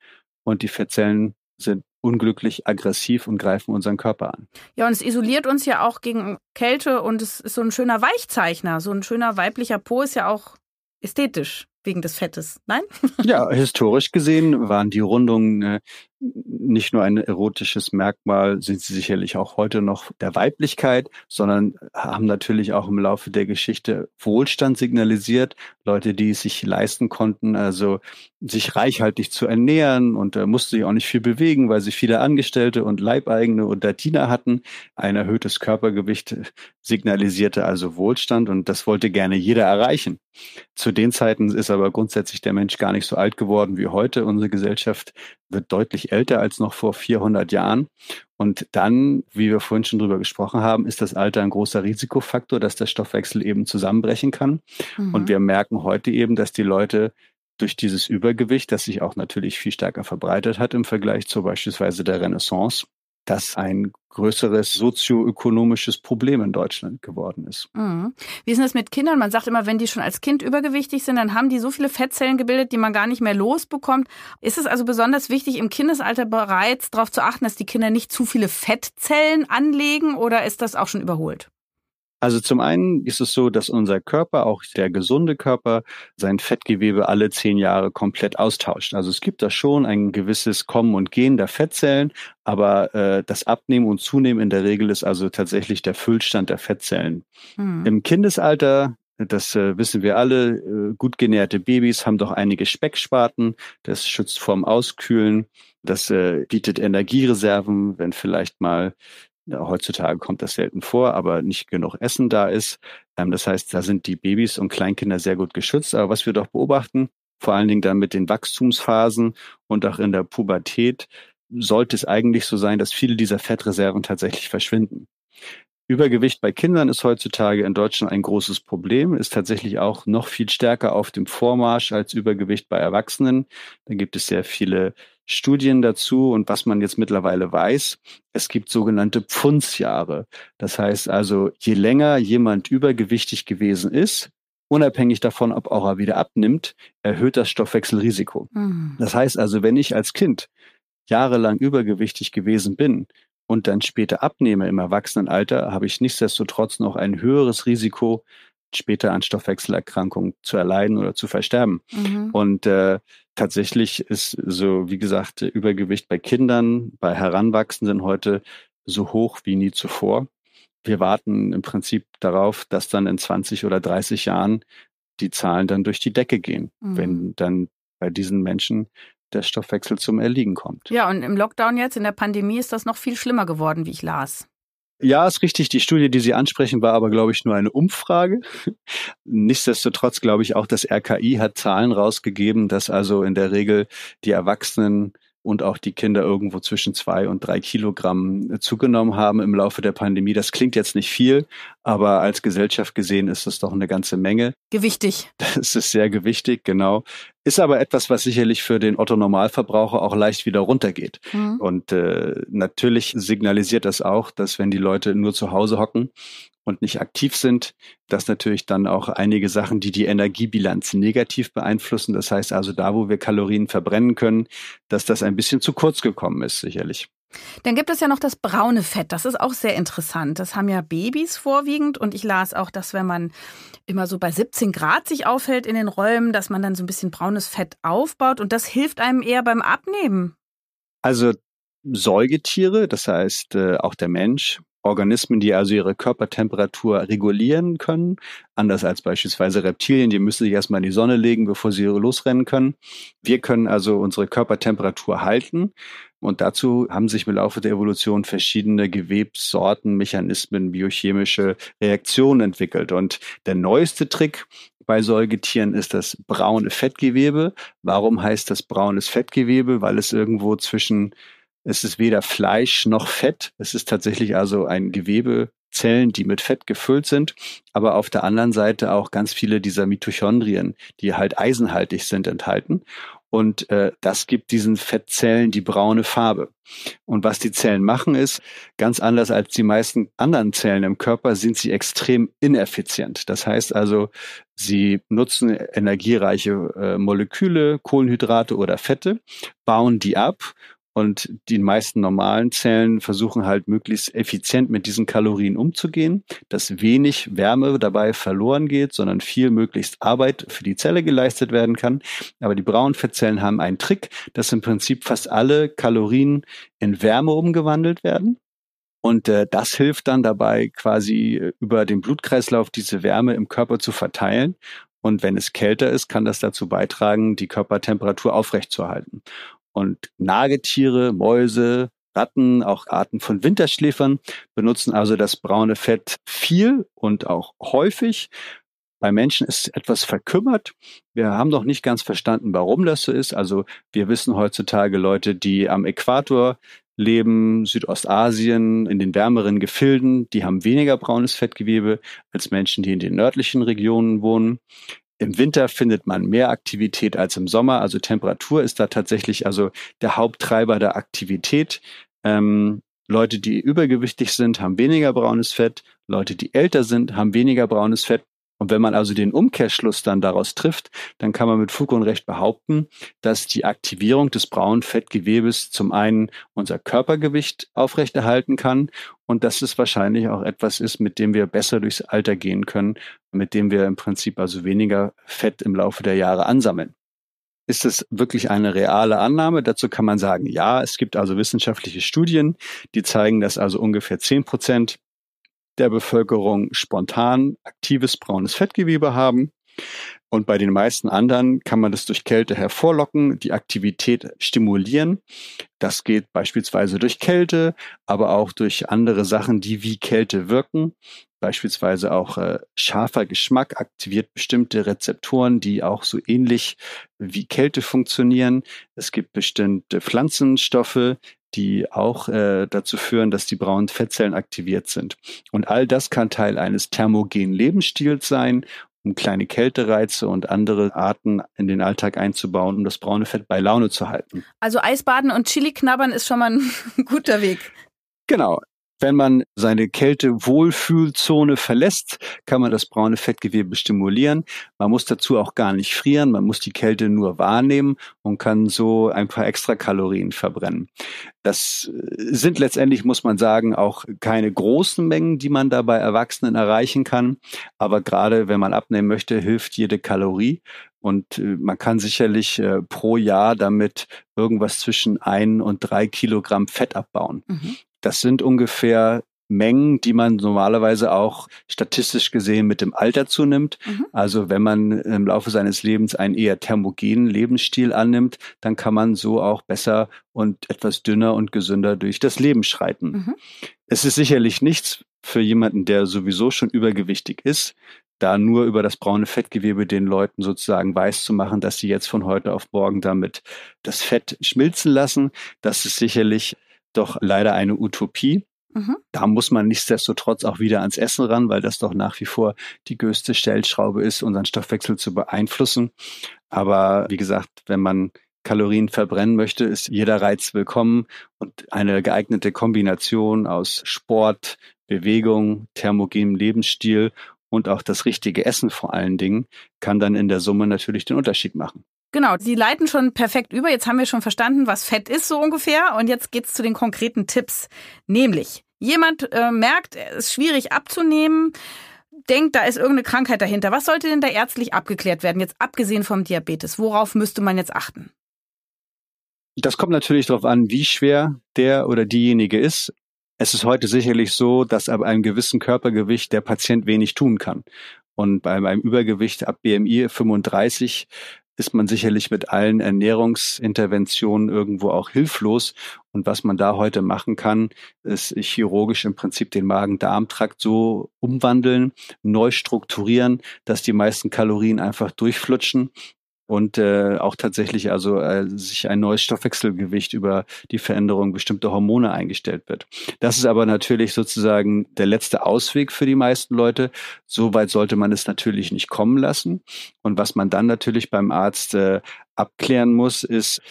und die Fettzellen sind unglücklich, aggressiv und greifen unseren Körper an. Ja, und es isoliert uns ja auch gegen Kälte und es ist so ein schöner Weichzeichner. So ein schöner weiblicher Po ist ja auch ästhetisch wegen des Fettes. Nein? Ja, historisch gesehen waren die Rundungen äh, nicht nur ein erotisches Merkmal, sind sie sicherlich auch heute noch der Weiblichkeit, sondern haben natürlich auch im Laufe der Geschichte Wohlstand signalisiert. Leute, die es sich leisten konnten, also sich reichhaltig zu ernähren und äh, mussten sich auch nicht viel bewegen, weil sie viele Angestellte und Leibeigene und Diener hatten. Ein erhöhtes Körpergewicht signalisierte also Wohlstand und das wollte gerne jeder erreichen. Zu den Zeiten ist aber grundsätzlich der Mensch gar nicht so alt geworden wie heute. Unsere Gesellschaft wird deutlich älter als noch vor 400 Jahren. Und dann, wie wir vorhin schon drüber gesprochen haben, ist das Alter ein großer Risikofaktor, dass der Stoffwechsel eben zusammenbrechen kann. Mhm. Und wir merken heute eben, dass die Leute durch dieses Übergewicht, das sich auch natürlich viel stärker verbreitet hat im Vergleich zu beispielsweise der Renaissance, das ein größeres sozioökonomisches Problem in Deutschland geworden ist. Mhm. Wie ist denn das mit Kindern? Man sagt immer, wenn die schon als Kind übergewichtig sind, dann haben die so viele Fettzellen gebildet, die man gar nicht mehr losbekommt. Ist es also besonders wichtig, im Kindesalter bereits darauf zu achten, dass die Kinder nicht zu viele Fettzellen anlegen oder ist das auch schon überholt? Also zum einen ist es so, dass unser Körper, auch der gesunde Körper, sein Fettgewebe alle zehn Jahre komplett austauscht. Also es gibt da schon ein gewisses Kommen und Gehen der Fettzellen, aber äh, das Abnehmen und Zunehmen in der Regel ist also tatsächlich der Füllstand der Fettzellen. Mhm. Im Kindesalter das äh, wissen wir alle. Äh, gut genährte Babys haben doch einige Specksparten. Das schützt vorm Auskühlen. Das äh, bietet Energiereserven, wenn vielleicht mal ja, heutzutage kommt das selten vor, aber nicht genug Essen da ist. Ähm, das heißt, da sind die Babys und Kleinkinder sehr gut geschützt. Aber was wir doch beobachten, vor allen Dingen dann mit den Wachstumsphasen und auch in der Pubertät, sollte es eigentlich so sein, dass viele dieser Fettreserven tatsächlich verschwinden. Übergewicht bei Kindern ist heutzutage in Deutschland ein großes Problem, ist tatsächlich auch noch viel stärker auf dem Vormarsch als Übergewicht bei Erwachsenen. Da gibt es sehr viele Studien dazu und was man jetzt mittlerweile weiß, es gibt sogenannte Pfundsjahre. Das heißt also, je länger jemand übergewichtig gewesen ist, unabhängig davon, ob auch er wieder abnimmt, erhöht das Stoffwechselrisiko. Mhm. Das heißt also, wenn ich als Kind jahrelang übergewichtig gewesen bin und dann später abnehme im Erwachsenenalter, habe ich nichtsdestotrotz noch ein höheres Risiko, später an Stoffwechselerkrankungen zu erleiden oder zu versterben. Mhm. Und äh, tatsächlich ist so, wie gesagt, Übergewicht bei Kindern, bei Heranwachsenden heute so hoch wie nie zuvor. Wir warten im Prinzip darauf, dass dann in 20 oder 30 Jahren die Zahlen dann durch die Decke gehen, mhm. wenn dann bei diesen Menschen der Stoffwechsel zum Erliegen kommt. Ja, und im Lockdown jetzt, in der Pandemie, ist das noch viel schlimmer geworden, wie ich las. Ja, ist richtig. Die Studie, die Sie ansprechen, war aber, glaube ich, nur eine Umfrage. Nichtsdestotrotz glaube ich auch, das RKI hat Zahlen rausgegeben, dass also in der Regel die Erwachsenen und auch die Kinder irgendwo zwischen zwei und drei Kilogramm äh, zugenommen haben im Laufe der Pandemie. Das klingt jetzt nicht viel, aber als Gesellschaft gesehen ist das doch eine ganze Menge. Gewichtig. Das ist sehr gewichtig, genau. Ist aber etwas, was sicherlich für den Otto Normalverbraucher auch leicht wieder runtergeht. Mhm. Und äh, natürlich signalisiert das auch, dass wenn die Leute nur zu Hause hocken und nicht aktiv sind, dass natürlich dann auch einige Sachen, die die Energiebilanz negativ beeinflussen, das heißt also da, wo wir Kalorien verbrennen können, dass das ein bisschen zu kurz gekommen ist, sicherlich. Dann gibt es ja noch das braune Fett. Das ist auch sehr interessant. Das haben ja Babys vorwiegend. Und ich las auch, dass wenn man immer so bei 17 Grad sich aufhält in den Räumen, dass man dann so ein bisschen braunes Fett aufbaut. Und das hilft einem eher beim Abnehmen. Also Säugetiere, das heißt äh, auch der Mensch, Organismen, die also ihre Körpertemperatur regulieren können, anders als beispielsweise Reptilien, die müssen sich erstmal in die Sonne legen, bevor sie losrennen können. Wir können also unsere Körpertemperatur halten und dazu haben sich im Laufe der Evolution verschiedene Gewebssorten, Mechanismen, biochemische Reaktionen entwickelt. Und der neueste Trick bei Säugetieren ist das braune Fettgewebe. Warum heißt das braunes Fettgewebe? Weil es irgendwo zwischen es ist weder Fleisch noch Fett. Es ist tatsächlich also ein Gewebezellen, die mit Fett gefüllt sind, aber auf der anderen Seite auch ganz viele dieser Mitochondrien, die halt eisenhaltig sind, enthalten. Und äh, das gibt diesen Fettzellen die braune Farbe. Und was die Zellen machen, ist, ganz anders als die meisten anderen Zellen im Körper, sind sie extrem ineffizient. Das heißt also, sie nutzen energiereiche äh, Moleküle, Kohlenhydrate oder Fette, bauen die ab Und die meisten normalen Zellen versuchen halt möglichst effizient mit diesen Kalorien umzugehen, dass wenig Wärme dabei verloren geht, sondern viel möglichst Arbeit für die Zelle geleistet werden kann. Aber die braunen Fettzellen haben einen Trick, dass im Prinzip fast alle Kalorien in Wärme umgewandelt werden. Und äh, das hilft dann dabei, quasi äh, über den Blutkreislauf diese Wärme im Körper zu verteilen. Und wenn es kälter ist, kann das dazu beitragen, die Körpertemperatur aufrechtzuerhalten. Und Nagetiere, Mäuse, Ratten, auch Arten von Winterschläfern benutzen also das braune Fett viel und auch häufig. Bei Menschen ist es etwas verkümmert. Wir haben noch nicht ganz verstanden, warum das so ist. Also wir wissen heutzutage Leute, die am Äquator leben, Südostasien, in den wärmeren Gefilden, die haben weniger braunes Fettgewebe als Menschen, die in den nördlichen Regionen wohnen. Im Winter findet man mehr Aktivität als im Sommer. Also Temperatur ist da tatsächlich also der Haupttreiber der Aktivität. Ähm, Leute, die übergewichtig sind, haben weniger braunes Fett. Leute, die älter sind, haben weniger braunes Fett. Und wenn man also den Umkehrschluss dann daraus trifft, dann kann man mit Fug und Recht behaupten, dass die Aktivierung des braunen Fettgewebes zum einen unser Körpergewicht aufrechterhalten kann und dass es wahrscheinlich auch etwas ist, mit dem wir besser durchs Alter gehen können, mit dem wir im Prinzip also weniger Fett im Laufe der Jahre ansammeln. Ist es wirklich eine reale Annahme? Dazu kann man sagen, ja, es gibt also wissenschaftliche Studien, die zeigen, dass also ungefähr zehn Prozent der Bevölkerung spontan aktives braunes Fettgewebe haben. Und bei den meisten anderen kann man das durch Kälte hervorlocken, die Aktivität stimulieren. Das geht beispielsweise durch Kälte, aber auch durch andere Sachen, die wie Kälte wirken. Beispielsweise auch äh, scharfer Geschmack aktiviert bestimmte Rezeptoren, die auch so ähnlich wie Kälte funktionieren. Es gibt bestimmte Pflanzenstoffe, die auch äh, dazu führen, dass die braunen Fettzellen aktiviert sind. Und all das kann Teil eines thermogenen Lebensstils sein, um kleine Kältereize und andere Arten in den Alltag einzubauen, um das braune Fett bei Laune zu halten. Also Eisbaden und Chili knabbern ist schon mal ein guter Weg. Genau. Wenn man seine Kältewohlfühlzone verlässt, kann man das braune Fettgewebe stimulieren. Man muss dazu auch gar nicht frieren, man muss die Kälte nur wahrnehmen und kann so ein paar extra Kalorien verbrennen. Das sind letztendlich, muss man sagen, auch keine großen Mengen, die man da bei Erwachsenen erreichen kann. Aber gerade wenn man abnehmen möchte, hilft jede Kalorie. Und äh, man kann sicherlich äh, pro Jahr damit irgendwas zwischen ein und drei Kilogramm Fett abbauen. Mhm. Das sind ungefähr Mengen, die man normalerweise auch statistisch gesehen mit dem Alter zunimmt. Mhm. Also wenn man im Laufe seines Lebens einen eher thermogenen Lebensstil annimmt, dann kann man so auch besser und etwas dünner und gesünder durch das Leben schreiten. Mhm. Es ist sicherlich nichts für jemanden, der sowieso schon übergewichtig ist, da nur über das braune Fettgewebe den Leuten sozusagen weiß zu machen, dass sie jetzt von heute auf morgen damit das Fett schmilzen lassen. Das ist sicherlich doch leider eine Utopie. Mhm. Da muss man nichtsdestotrotz auch wieder ans Essen ran, weil das doch nach wie vor die größte Stellschraube ist, unseren Stoffwechsel zu beeinflussen. Aber wie gesagt, wenn man Kalorien verbrennen möchte, ist jeder Reiz willkommen und eine geeignete Kombination aus Sport, Bewegung, thermogenem Lebensstil und auch das richtige Essen vor allen Dingen kann dann in der Summe natürlich den Unterschied machen. Genau, Sie leiten schon perfekt über. Jetzt haben wir schon verstanden, was Fett ist so ungefähr. Und jetzt geht's zu den konkreten Tipps. Nämlich, jemand äh, merkt, es ist schwierig abzunehmen, denkt, da ist irgendeine Krankheit dahinter. Was sollte denn da ärztlich abgeklärt werden, jetzt abgesehen vom Diabetes? Worauf müsste man jetzt achten? Das kommt natürlich darauf an, wie schwer der oder diejenige ist. Es ist heute sicherlich so, dass ab einem gewissen Körpergewicht der Patient wenig tun kann. Und bei einem Übergewicht ab BMI 35 ist man sicherlich mit allen Ernährungsinterventionen irgendwo auch hilflos. Und was man da heute machen kann, ist chirurgisch im Prinzip den Magen-Darm-Trakt so umwandeln, neu strukturieren, dass die meisten Kalorien einfach durchflutschen und äh, auch tatsächlich also äh, sich ein neues Stoffwechselgewicht über die Veränderung bestimmter Hormone eingestellt wird. Das ist aber natürlich sozusagen der letzte Ausweg für die meisten Leute. So weit sollte man es natürlich nicht kommen lassen. Und was man dann natürlich beim Arzt äh, abklären muss, ist,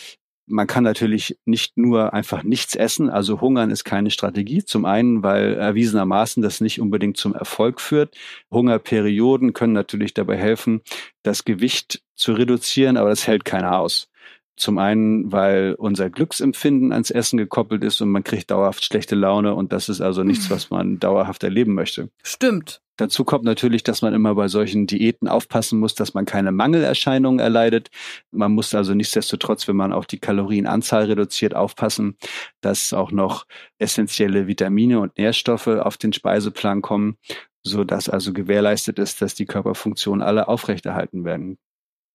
man kann natürlich nicht nur einfach nichts essen. Also Hungern ist keine Strategie. Zum einen, weil erwiesenermaßen das nicht unbedingt zum Erfolg führt. Hungerperioden können natürlich dabei helfen, das Gewicht zu reduzieren, aber das hält keiner aus. Zum einen, weil unser Glücksempfinden ans Essen gekoppelt ist und man kriegt dauerhaft schlechte Laune und das ist also nichts, was man dauerhaft erleben möchte. Stimmt. Dazu kommt natürlich, dass man immer bei solchen Diäten aufpassen muss, dass man keine Mangelerscheinungen erleidet. Man muss also nichtsdestotrotz, wenn man auch die Kalorienanzahl reduziert, aufpassen, dass auch noch essentielle Vitamine und Nährstoffe auf den Speiseplan kommen, so dass also gewährleistet ist, dass die Körperfunktionen alle aufrechterhalten werden.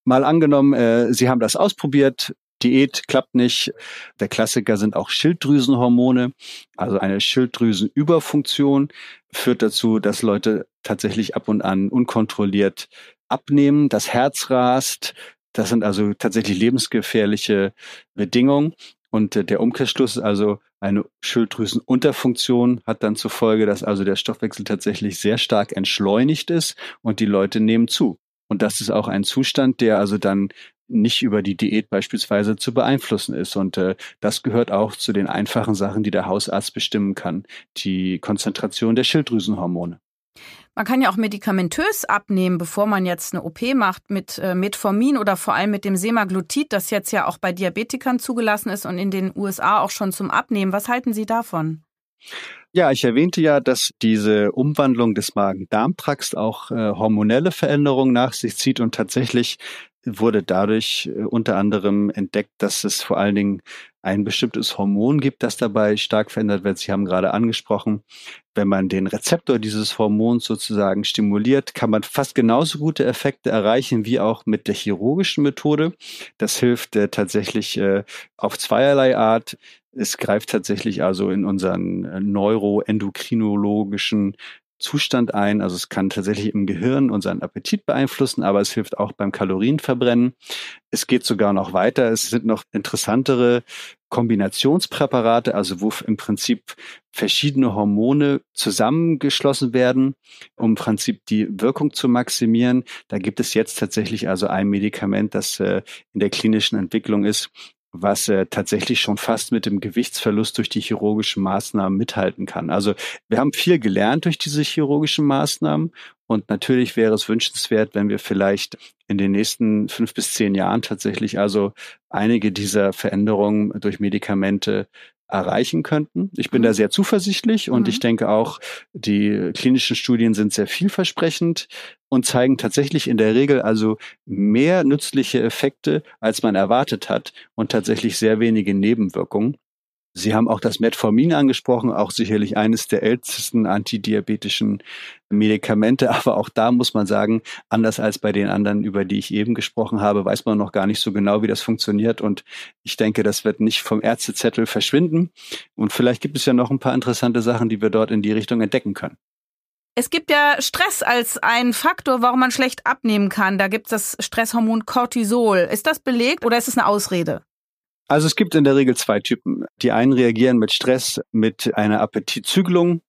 Mal angenommen, äh, Sie haben das ausprobiert, Diät klappt nicht. Der Klassiker sind auch Schilddrüsenhormone. Also eine Schilddrüsenüberfunktion führt dazu, dass Leute tatsächlich ab und an unkontrolliert abnehmen. Das Herz rast. Das sind also tatsächlich lebensgefährliche Bedingungen. Und äh, der Umkehrschluss ist also eine Schilddrüsenunterfunktion hat dann zur Folge, dass also der Stoffwechsel tatsächlich sehr stark entschleunigt ist und die Leute nehmen zu. Und das ist auch ein Zustand, der also dann nicht über die Diät beispielsweise zu beeinflussen ist. Und äh, das gehört auch zu den einfachen Sachen, die der Hausarzt bestimmen kann. Die Konzentration der Schilddrüsenhormone. Man kann ja auch medikamentös abnehmen, bevor man jetzt eine OP macht mit äh, Metformin oder vor allem mit dem Semaglutid, das jetzt ja auch bei Diabetikern zugelassen ist und in den USA auch schon zum Abnehmen. Was halten Sie davon? Ja, ich erwähnte ja, dass diese Umwandlung des Magen-Darm-Trakts auch äh, hormonelle Veränderungen nach sich zieht und tatsächlich wurde dadurch äh, unter anderem entdeckt, dass es vor allen Dingen ein bestimmtes Hormon gibt, das dabei stark verändert wird. Sie haben gerade angesprochen, wenn man den Rezeptor dieses Hormons sozusagen stimuliert, kann man fast genauso gute Effekte erreichen wie auch mit der chirurgischen Methode. Das hilft äh, tatsächlich äh, auf zweierlei Art. Es greift tatsächlich also in unseren äh, neuroendokrinologischen Zustand ein. Also es kann tatsächlich im Gehirn unseren Appetit beeinflussen, aber es hilft auch beim Kalorienverbrennen. Es geht sogar noch weiter. Es sind noch interessantere Kombinationspräparate, also wo im Prinzip verschiedene Hormone zusammengeschlossen werden, um im Prinzip die Wirkung zu maximieren. Da gibt es jetzt tatsächlich also ein Medikament, das äh, in der klinischen Entwicklung ist, was äh, tatsächlich schon fast mit dem Gewichtsverlust durch die chirurgischen Maßnahmen mithalten kann. Also wir haben viel gelernt durch diese chirurgischen Maßnahmen und natürlich wäre es wünschenswert, wenn wir vielleicht in den nächsten fünf bis zehn Jahren tatsächlich also einige dieser Veränderungen durch Medikamente erreichen könnten. Ich bin mhm. da sehr zuversichtlich und mhm. ich denke auch, die klinischen Studien sind sehr vielversprechend und zeigen tatsächlich in der Regel also mehr nützliche Effekte, als man erwartet hat und tatsächlich sehr wenige Nebenwirkungen. Sie haben auch das Metformin angesprochen, auch sicherlich eines der ältesten antidiabetischen Medikamente. Aber auch da muss man sagen, anders als bei den anderen, über die ich eben gesprochen habe, weiß man noch gar nicht so genau, wie das funktioniert. Und ich denke, das wird nicht vom Ärztezettel verschwinden. Und vielleicht gibt es ja noch ein paar interessante Sachen, die wir dort in die Richtung entdecken können. Es gibt ja Stress als ein Faktor, warum man schlecht abnehmen kann. Da gibt es das Stresshormon Cortisol. Ist das belegt oder ist es eine Ausrede? Also es gibt in der Regel zwei Typen. Die einen reagieren mit Stress, mit einer Appetitzügelung,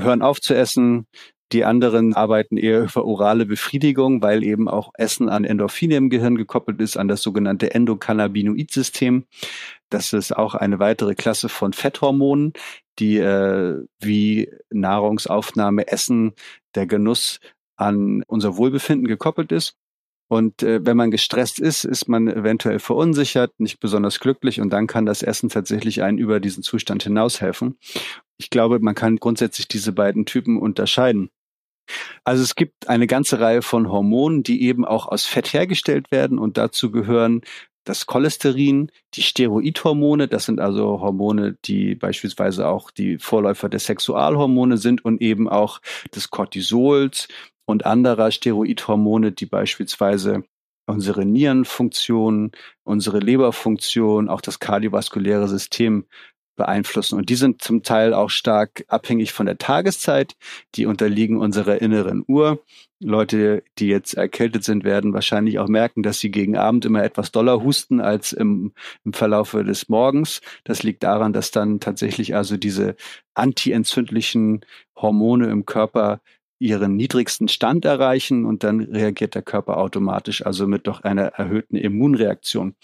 hören auf zu essen. Die anderen arbeiten eher über orale Befriedigung, weil eben auch Essen an Endorphine im Gehirn gekoppelt ist, an das sogenannte Endokannabinoid-System. Das ist auch eine weitere Klasse von Fetthormonen, die äh, wie Nahrungsaufnahme, Essen, der Genuss an unser Wohlbefinden gekoppelt ist. Und äh, wenn man gestresst ist, ist man eventuell verunsichert, nicht besonders glücklich und dann kann das Essen tatsächlich einen über diesen Zustand hinaus helfen. Ich glaube, man kann grundsätzlich diese beiden Typen unterscheiden. Also es gibt eine ganze Reihe von Hormonen, die eben auch aus Fett hergestellt werden und dazu gehören das Cholesterin, die Steroidhormone, das sind also Hormone, die beispielsweise auch die Vorläufer der Sexualhormone sind und eben auch des Cortisols und anderer Steroidhormone, die beispielsweise unsere Nierenfunktion, unsere Leberfunktion, auch das kardiovaskuläre System beeinflussen. Und die sind zum Teil auch stark abhängig von der Tageszeit. Die unterliegen unserer inneren Uhr. Leute, die jetzt erkältet sind, werden wahrscheinlich auch merken, dass sie gegen Abend immer etwas doller husten als im, im Verlaufe des Morgens. Das liegt daran, dass dann tatsächlich also diese antientzündlichen Hormone im Körper ihren niedrigsten Stand erreichen und dann reagiert der Körper automatisch, also mit doch einer erhöhten Immunreaktion.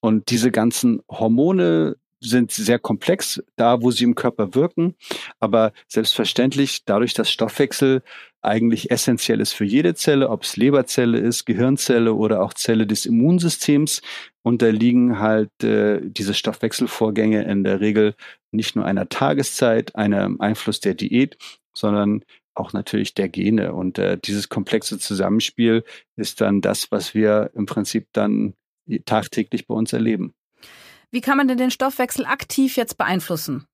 Und diese ganzen Hormone, sind sehr komplex, da wo sie im Körper wirken. Aber selbstverständlich, dadurch, dass Stoffwechsel eigentlich essentiell ist für jede Zelle, ob es Leberzelle ist, Gehirnzelle oder auch Zelle des Immunsystems, unterliegen halt äh, diese Stoffwechselvorgänge in der Regel nicht nur einer Tageszeit, einem Einfluss der Diät, sondern auch natürlich der Gene. Und äh, dieses komplexe Zusammenspiel ist dann das, was wir im Prinzip dann tagtäglich bei uns erleben. Wie kann man denn den Stoffwechsel aktiv jetzt beeinflussen?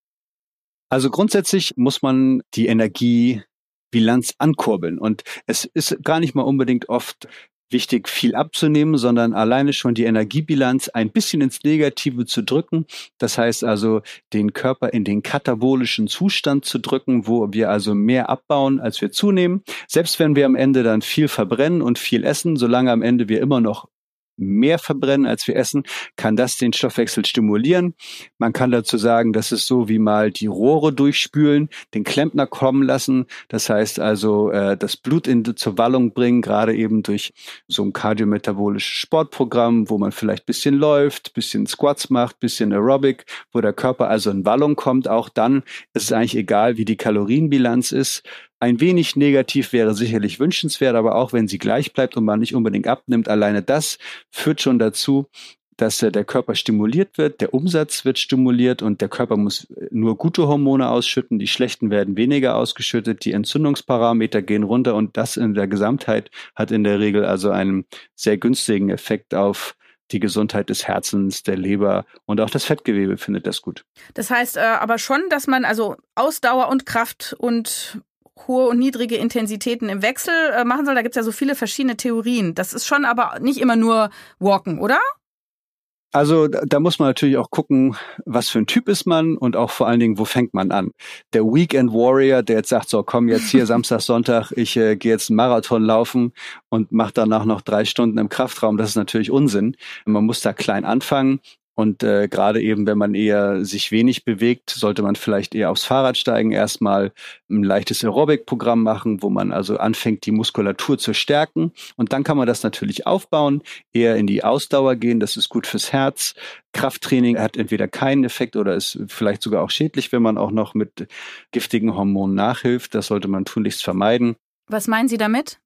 Also grundsätzlich muss man die Energiebilanz ankurbeln. Und es ist gar nicht mal unbedingt oft wichtig, viel abzunehmen, sondern alleine schon die Energiebilanz ein bisschen ins Negative zu drücken. Das heißt also, den Körper in den katabolischen Zustand zu drücken, wo wir also mehr abbauen, als wir zunehmen. Selbst wenn wir am Ende dann viel verbrennen und viel essen, solange am Ende wir immer noch mehr verbrennen, als wir essen, kann das den Stoffwechsel stimulieren. Man kann dazu sagen, das ist so wie mal die Rohre durchspülen, den Klempner kommen lassen. Das heißt also, äh, das Blut in, zur Wallung bringen, gerade eben durch so ein kardiometabolisches Sportprogramm, wo man vielleicht bisschen läuft, bisschen Squats macht, bisschen Aerobic, wo der Körper also in Wallung kommt. Auch dann ist es eigentlich egal, wie die Kalorienbilanz ist. Ein wenig negativ wäre sicherlich wünschenswert, aber auch wenn sie gleich bleibt und man nicht unbedingt abnimmt, alleine das führt schon dazu, dass der Körper stimuliert wird, der Umsatz wird stimuliert und der Körper muss nur gute Hormone ausschütten, die schlechten werden weniger ausgeschüttet, die Entzündungsparameter gehen runter und das in der Gesamtheit hat in der Regel also einen sehr günstigen Effekt auf die Gesundheit des Herzens, der Leber und auch das Fettgewebe findet das gut. Das heißt äh, aber schon, dass man also Ausdauer und Kraft und hohe und niedrige Intensitäten im Wechsel äh, machen soll. Da gibt es ja so viele verschiedene Theorien. Das ist schon aber nicht immer nur Walken, oder? Also da muss man natürlich auch gucken, was für ein Typ ist man und auch vor allen Dingen, wo fängt man an. Der Weekend Warrior, der jetzt sagt, so komm jetzt hier Samstag, Sonntag, ich äh, gehe jetzt einen Marathon laufen und mache danach noch drei Stunden im Kraftraum, das ist natürlich Unsinn. Man muss da klein anfangen und äh, gerade eben, wenn man eher sich wenig bewegt, sollte man vielleicht eher aufs Fahrrad steigen, erstmal ein leichtes Aerobic-Programm machen, wo man also anfängt, die Muskulatur zu stärken. Und dann kann man das natürlich aufbauen, eher in die Ausdauer gehen. Das ist gut fürs Herz. Krafttraining hat entweder keinen Effekt oder ist vielleicht sogar auch schädlich, wenn man auch noch mit giftigen Hormonen nachhilft. Das sollte man tunlichst vermeiden. Was meinen Sie damit?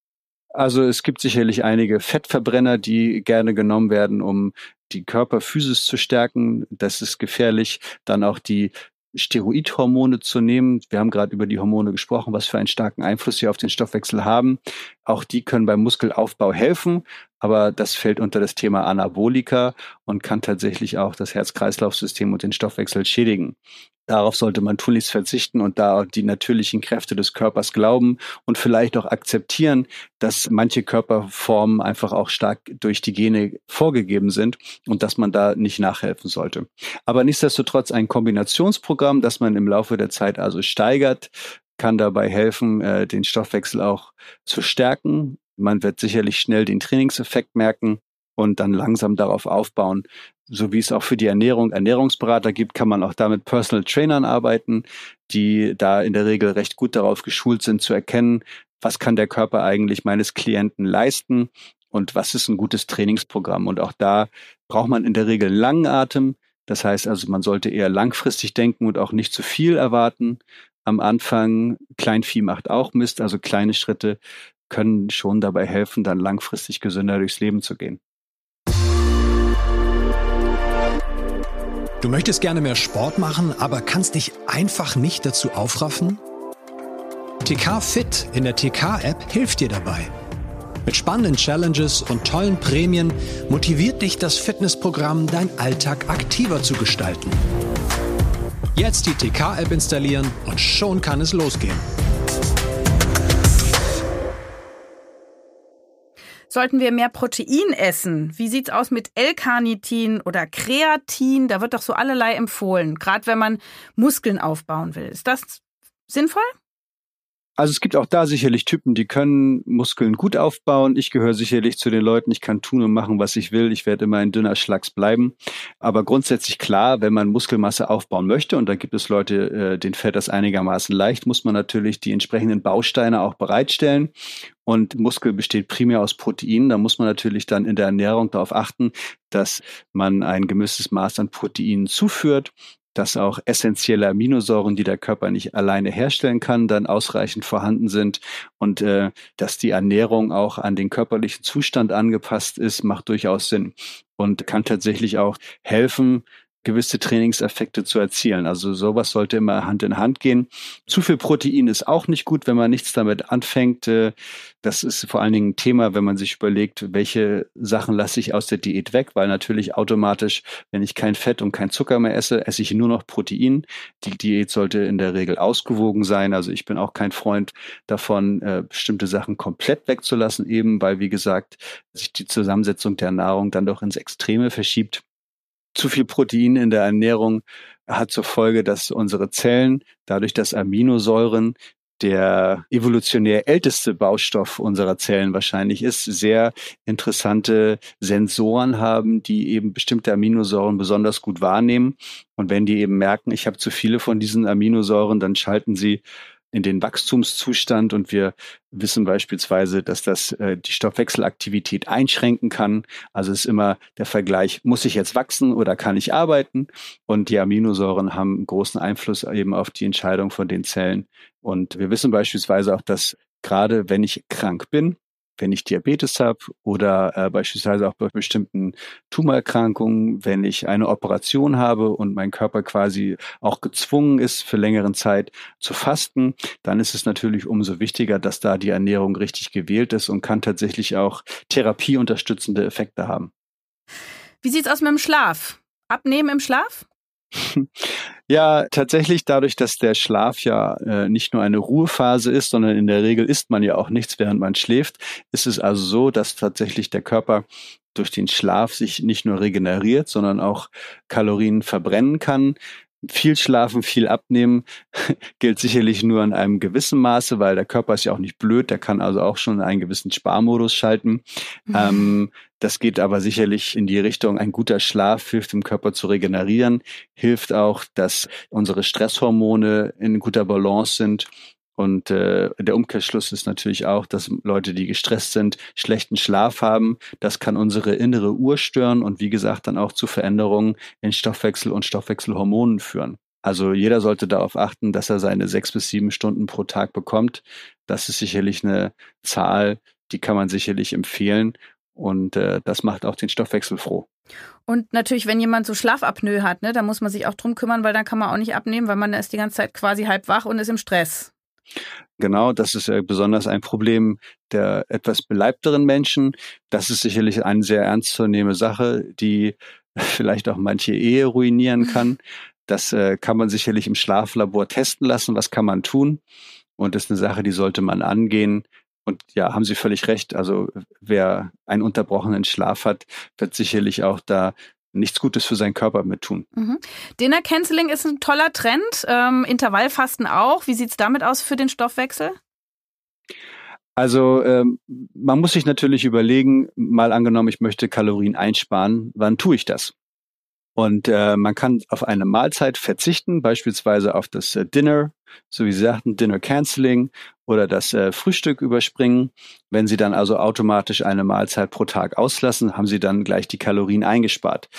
Also es gibt sicherlich einige Fettverbrenner, die gerne genommen werden, um die Körperphysis zu stärken. Das ist gefährlich. Dann auch die Steroidhormone zu nehmen. Wir haben gerade über die Hormone gesprochen, was für einen starken Einfluss sie auf den Stoffwechsel haben. Auch die können beim Muskelaufbau helfen, aber das fällt unter das Thema Anabolika und kann tatsächlich auch das Herz-Kreislauf-System und den Stoffwechsel schädigen. Darauf sollte man tunlichst verzichten und da die natürlichen Kräfte des Körpers glauben und vielleicht auch akzeptieren, dass manche Körperformen einfach auch stark durch die Gene vorgegeben sind und dass man da nicht nachhelfen sollte. Aber nichtsdestotrotz ein Kombinationsprogramm, das man im Laufe der Zeit also steigert, kann dabei helfen, äh, den Stoffwechsel auch zu stärken. Man wird sicherlich schnell den Trainingseffekt merken und dann langsam darauf aufbauen, so wie es auch für die Ernährung Ernährungsberater gibt, kann man auch da mit Personal Trainern arbeiten, die da in der Regel recht gut darauf geschult sind zu erkennen, was kann der Körper eigentlich meines Klienten leisten und was ist ein gutes Trainingsprogramm. Und auch da braucht man in der Regel einen langen Atem. Das heißt also, man sollte eher langfristig denken und auch nicht zu viel erwarten. Am Anfang, Kleinvieh macht auch Mist, also kleine Schritte können schon dabei helfen, dann langfristig gesünder durchs Leben zu gehen. Du möchtest gerne mehr Sport machen, aber kannst dich einfach nicht dazu aufraffen? TK Fit in der TK-App hilft dir dabei. Mit spannenden Challenges und tollen Prämien motiviert dich das Fitnessprogramm, dein Alltag aktiver zu gestalten. Jetzt die TK-App installieren und schon kann es losgehen. Sollten wir mehr Protein essen? Wie sieht's aus mit L-Carnitin oder Kreatin? Da wird doch so allerlei empfohlen, gerade wenn man Muskeln aufbauen will. Ist das sinnvoll? Also es gibt auch da sicherlich Typen, die können Muskeln gut aufbauen. Ich gehöre sicherlich zu den Leuten, ich kann tun und machen, was ich will. Ich werde immer ein dünner Schlags bleiben. Aber grundsätzlich klar, wenn man Muskelmasse aufbauen möchte, und da gibt es Leute, äh, denen fällt das einigermaßen leicht, muss man natürlich die entsprechenden Bausteine auch bereitstellen. Und Muskel besteht primär aus Proteinen. Da muss man natürlich dann in der Ernährung darauf achten, dass man ein gemisses Maß an Proteinen zuführt dass auch essentielle Aminosäuren, die der Körper nicht alleine herstellen kann, dann ausreichend vorhanden sind und äh, dass die Ernährung auch an den körperlichen Zustand angepasst ist, macht durchaus Sinn und kann tatsächlich auch helfen, gewisse Trainingseffekte zu erzielen. Also sowas sollte immer Hand in Hand gehen. Zu viel Protein ist auch nicht gut, wenn man nichts damit anfängt. Äh, das ist vor allen Dingen ein Thema, wenn man sich überlegt, welche Sachen lasse ich aus der Diät weg, weil natürlich automatisch, wenn ich kein Fett und kein Zucker mehr esse, esse ich nur noch Protein. Die Diät sollte in der Regel ausgewogen sein. Also ich bin auch kein Freund davon, äh, bestimmte Sachen komplett wegzulassen, eben weil, wie gesagt, sich die Zusammensetzung der Nahrung dann doch ins Extreme verschiebt zu viel Protein in der Ernährung hat zur Folge, dass unsere Zellen, dadurch, dass Aminosäuren der evolutionär älteste Baustoff unserer Zellen wahrscheinlich ist, sehr interessante Sensoren haben, die eben bestimmte Aminosäuren besonders gut wahrnehmen. Und wenn die eben merken, ich habe zu viele von diesen Aminosäuren, dann schalten sie in den Wachstumszustand und wir wissen beispielsweise, dass das äh, die Stoffwechselaktivität einschränken kann. Also ist immer der Vergleich, muss ich jetzt wachsen oder kann ich arbeiten? Und die Aminosäuren haben großen Einfluss eben auf die Entscheidung von den Zellen. Und wir wissen beispielsweise auch, dass gerade wenn ich krank bin, wenn ich Diabetes habe oder äh, beispielsweise auch bei bestimmten Tumorerkrankungen, wenn ich eine Operation habe und mein Körper quasi auch gezwungen ist, für längeren Zeit zu fasten, dann ist es natürlich umso wichtiger, dass da die Ernährung richtig gewählt ist und kann tatsächlich auch therapieunterstützende Effekte haben. Wie sieht's aus mit dem Schlaf? Abnehmen im Schlaf? Ja, tatsächlich dadurch, dass der Schlaf ja äh, nicht nur eine Ruhephase ist, sondern in der Regel isst man ja auch nichts, während man schläft, ist es also so, dass tatsächlich der Körper durch den Schlaf sich nicht nur regeneriert, sondern auch Kalorien verbrennen kann. Viel schlafen, viel abnehmen gilt sicherlich nur in einem gewissen Maße, weil der Körper ist ja auch nicht blöd, der kann also auch schon einen gewissen Sparmodus schalten. Mhm. Ähm, das geht aber sicherlich in die Richtung, ein guter Schlaf hilft dem Körper zu regenerieren, hilft auch, dass unsere Stresshormone in guter Balance sind und äh, der Umkehrschluss ist natürlich auch, dass Leute, die gestresst sind, schlechten Schlaf haben. Das kann unsere innere Uhr stören und wie gesagt dann auch zu Veränderungen in Stoffwechsel und Stoffwechselhormonen führen. Also jeder sollte darauf achten, dass er seine sechs bis sieben Stunden pro Tag bekommt. Das ist sicherlich eine Zahl, die kann man sicherlich empfehlen. Und äh, das macht auch den Stoffwechsel froh. Und natürlich, wenn jemand so Schlafapnoe hat, ne, da muss man sich auch drum kümmern, weil dann kann man auch nicht abnehmen, weil man ist die ganze Zeit quasi halb wach und ist im Stress. Genau, das ist ja besonders ein Problem der etwas beleibteren Menschen. Das ist sicherlich eine sehr ernstzunehmende Sache, die vielleicht auch manche Ehe ruinieren kann. Das äh, kann man sicherlich im Schlaflabor testen lassen. Was kann man tun? Und das ist eine Sache, die sollte man angehen. Und ja, haben Sie völlig recht. Also wer einen unterbrochenen Schlaf hat, wird sicherlich auch da nichts Gutes für seinen Körper mit tun. Mhm. Dinner Canceling ist ein toller Trend, ähm, Intervallfasten auch. Wie sieht es damit aus für den Stoffwechsel? Also ähm, man muss sich natürlich überlegen, mal angenommen, ich möchte Kalorien einsparen, wann tue ich das? Und äh, man kann auf eine Mahlzeit verzichten, beispielsweise auf das äh, Dinner, so wie Sie sagten, Dinner Canceling oder das äh, Frühstück überspringen. Wenn Sie dann also automatisch eine Mahlzeit pro Tag auslassen, haben Sie dann gleich die Kalorien eingespart.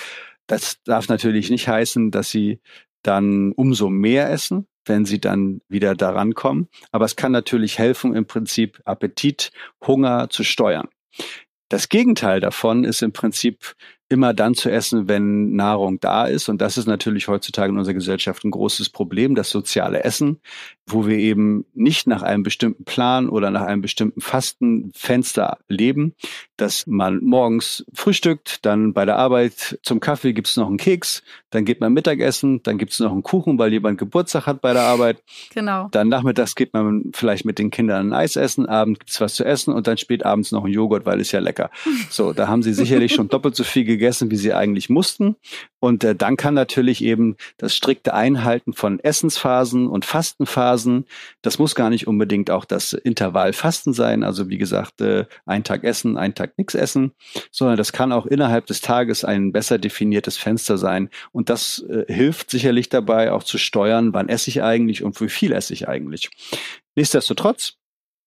Das darf natürlich nicht heißen, dass Sie dann umso mehr essen, wenn sie dann wieder daran kommen. Aber es kann natürlich helfen, im Prinzip Appetit, Hunger zu steuern. Das Gegenteil davon ist im Prinzip immer dann zu essen, wenn Nahrung da ist. Und das ist natürlich heutzutage in unserer Gesellschaft ein großes Problem, das soziale Essen, wo wir eben nicht nach einem bestimmten Plan oder nach einem bestimmten Fastenfenster leben, dass man morgens frühstückt, dann bei der Arbeit zum Kaffee gibt's noch einen Keks, dann geht man Mittagessen, dann gibt's noch einen Kuchen, weil jemand Geburtstag hat bei der Arbeit. Genau. Dann nachmittags geht man vielleicht mit den Kindern ein Eis essen, abends gibt's was zu essen und dann spät abends noch ein Joghurt, weil es ja lecker. So, da haben sie sicherlich schon doppelt so viel gegessen gegessen, wie sie eigentlich mussten. Und äh, dann kann natürlich eben das strikte Einhalten von Essensphasen und Fastenphasen, das muss gar nicht unbedingt auch das Intervallfasten sein, also wie gesagt, äh, ein Tag essen, ein Tag nichts essen, sondern das kann auch innerhalb des Tages ein besser definiertes Fenster sein. Und das äh, hilft sicherlich dabei, auch zu steuern, wann esse ich eigentlich und wie viel esse ich eigentlich. Nichtsdestotrotz,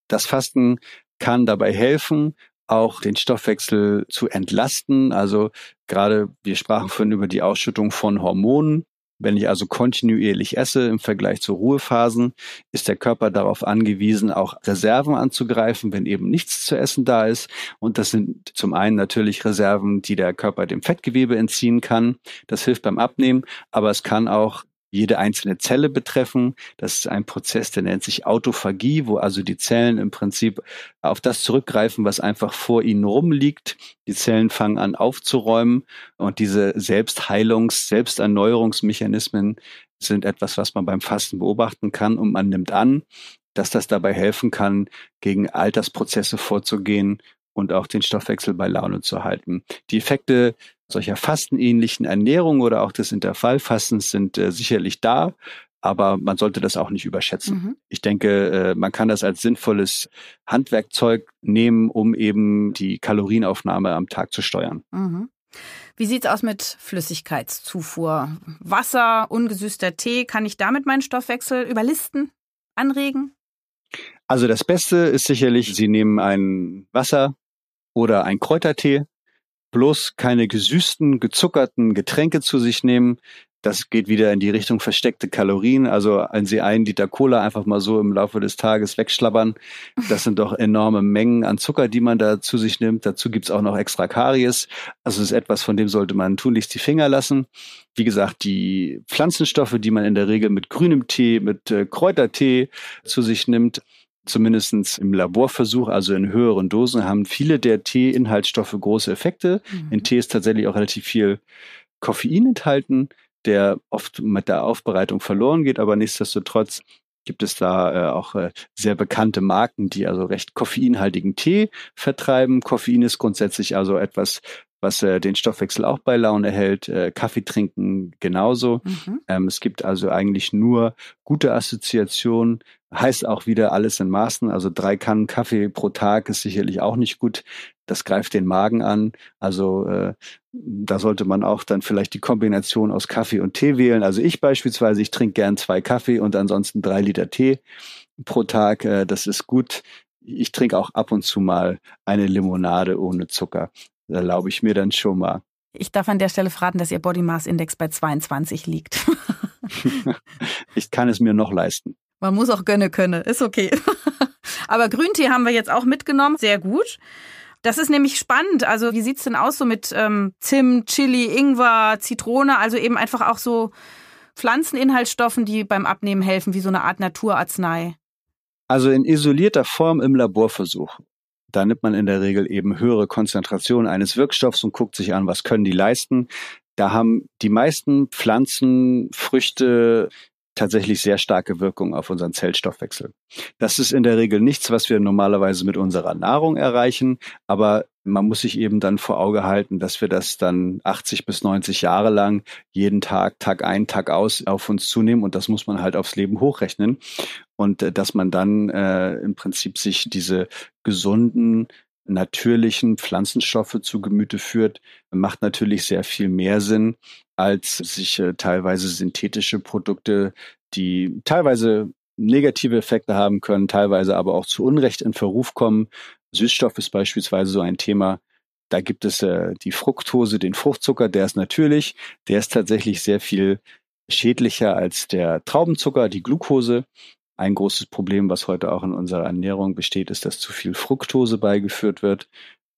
das Fasten kann dabei helfen, auch den Stoffwechsel zu entlasten. Also gerade, wir sprachen vorhin über die Ausschüttung von Hormonen. Wenn ich also kontinuierlich esse im Vergleich zu Ruhephasen, ist der Körper darauf angewiesen, auch Reserven anzugreifen, wenn eben nichts zu essen da ist. Und das sind zum einen natürlich Reserven, die der Körper dem Fettgewebe entziehen kann. Das hilft beim Abnehmen, aber es kann auch jede einzelne Zelle betreffen. Das ist ein Prozess, der nennt sich Autophagie, wo also die Zellen im Prinzip auf das zurückgreifen, was einfach vor ihnen rumliegt. Die Zellen fangen an aufzuräumen und diese Selbstheilungs-, Selbsterneuerungsmechanismen sind etwas, was man beim Fasten beobachten kann und man nimmt an, dass das dabei helfen kann, gegen Altersprozesse vorzugehen und auch den Stoffwechsel bei Laune zu halten. Die Effekte solcher fastenähnlichen Ernährung oder auch des Intervallfastens sind äh, sicherlich da, aber man sollte das auch nicht überschätzen. Mhm. Ich denke, äh, man kann das als sinnvolles Handwerkzeug nehmen, um eben die Kalorienaufnahme am Tag zu steuern. Mhm. Wie sieht's aus mit Flüssigkeitszufuhr? Wasser, ungesüßter Tee, kann ich damit meinen Stoffwechsel überlisten, anregen? Also das Beste ist sicherlich, Sie nehmen ein Wasser oder ein Kräutertee bloß keine gesüßten, gezuckerten Getränke zu sich nehmen. Das geht wieder in die Richtung versteckte Kalorien. Also wenn Sie einen Liter Cola einfach mal so im Laufe des Tages wegschlabbern, das sind doch enorme Mengen an Zucker, die man da zu sich nimmt. Dazu gibt's auch noch extra Karies. Also das ist etwas, von dem sollte man tunlichst die Finger lassen. Wie gesagt, die Pflanzenstoffe, die man in der Regel mit grünem Tee, mit äh, Kräutertee zu sich nimmt, zumindestens im Laborversuch, also in höheren Dosen, haben viele der Tee-Inhaltsstoffe große Effekte. Mhm. In Tee ist tatsächlich auch relativ viel Koffein enthalten, der oft mit der Aufbereitung verloren geht, aber nichtsdestotrotz gibt es da äh, auch äh, sehr bekannte Marken, die also recht koffeinhaltigen Tee vertreiben. Koffein ist grundsätzlich also etwas, was äh, den Stoffwechsel auch bei Laune hält. Äh, Kaffee trinken genauso. Mhm. Ähm, es gibt also eigentlich nur gute Assoziationen Heißt auch wieder alles in Maßen. Also drei Kannen Kaffee pro Tag ist sicherlich auch nicht gut. Das greift den Magen an. Also äh, da sollte man auch dann vielleicht die Kombination aus Kaffee und Tee wählen. Also ich beispielsweise, ich trinke gern zwei Kaffee und ansonsten drei Liter Tee pro Tag. Äh, das ist gut. Ich trinke auch ab und zu mal eine Limonade ohne Zucker. Da erlaube ich mir dann schon mal. Ich darf an der Stelle verraten, dass Ihr Body Mass Index bei 22 liegt. ich kann es mir noch leisten. Man muss auch gönne können, ist okay. Aber Grüntee haben wir jetzt auch mitgenommen, sehr gut. Das ist nämlich spannend. Also wie sieht's denn aus so mit ähm, Zimt, Chili, Ingwer, Zitrone, also eben einfach auch so Pflanzeninhaltsstoffen, die beim Abnehmen helfen, wie so eine Art Naturarznei? Also in isolierter Form im Laborversuch. Da nimmt man in der Regel eben höhere Konzentrationen eines Wirkstoffs und guckt sich an, was können die leisten. Da haben die meisten Pflanzen, Früchte, tatsächlich sehr starke Wirkung auf unseren Zellstoffwechsel. Das ist in der Regel nichts, was wir normalerweise mit unserer Nahrung erreichen, aber man muss sich eben dann vor Auge halten, dass wir das dann 80 bis 90 Jahre lang jeden Tag, Tag ein, Tag aus auf uns zunehmen und das muss man halt aufs Leben hochrechnen und äh, dass man dann äh, im Prinzip sich diese gesunden natürlichen Pflanzenstoffe zu Gemüte führt, macht natürlich sehr viel mehr Sinn, als sich äh, teilweise synthetische Produkte, die teilweise negative Effekte haben können, teilweise aber auch zu Unrecht in Verruf kommen. Süßstoff ist beispielsweise so ein Thema. Da gibt es äh, die Fructose, den Fruchtzucker, der ist natürlich, der ist tatsächlich sehr viel schädlicher als der Traubenzucker, die Glucose. Ein großes Problem, was heute auch in unserer Ernährung besteht, ist, dass zu viel Fructose beigeführt wird.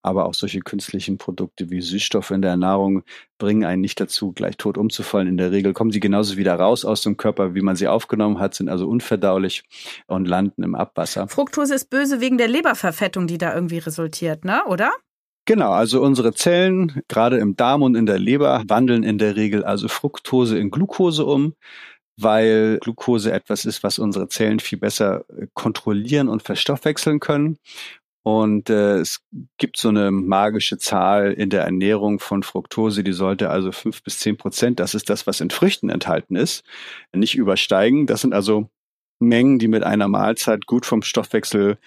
Aber auch solche künstlichen Produkte wie Süßstoffe in der Nahrung bringen einen nicht dazu, gleich tot umzufallen. In der Regel kommen sie genauso wieder raus aus dem Körper, wie man sie aufgenommen hat, sind also unverdaulich und landen im Abwasser. Fructose ist böse wegen der Leberverfettung, die da irgendwie resultiert, ne? Oder? Genau, also unsere Zellen, gerade im Darm und in der Leber, wandeln in der Regel also Fructose in Glucose um weil Glucose etwas ist, was unsere Zellen viel besser äh, kontrollieren und verstoffwechseln können. Und äh, es gibt so eine magische Zahl in der Ernährung von Fructose, die sollte also fünf bis zehn Prozent, das ist das, was in Früchten enthalten ist, nicht übersteigen. Das sind also Mengen, die mit einer Mahlzeit gut vom Stoffwechsel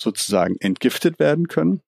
sozusagen entgiftet werden können.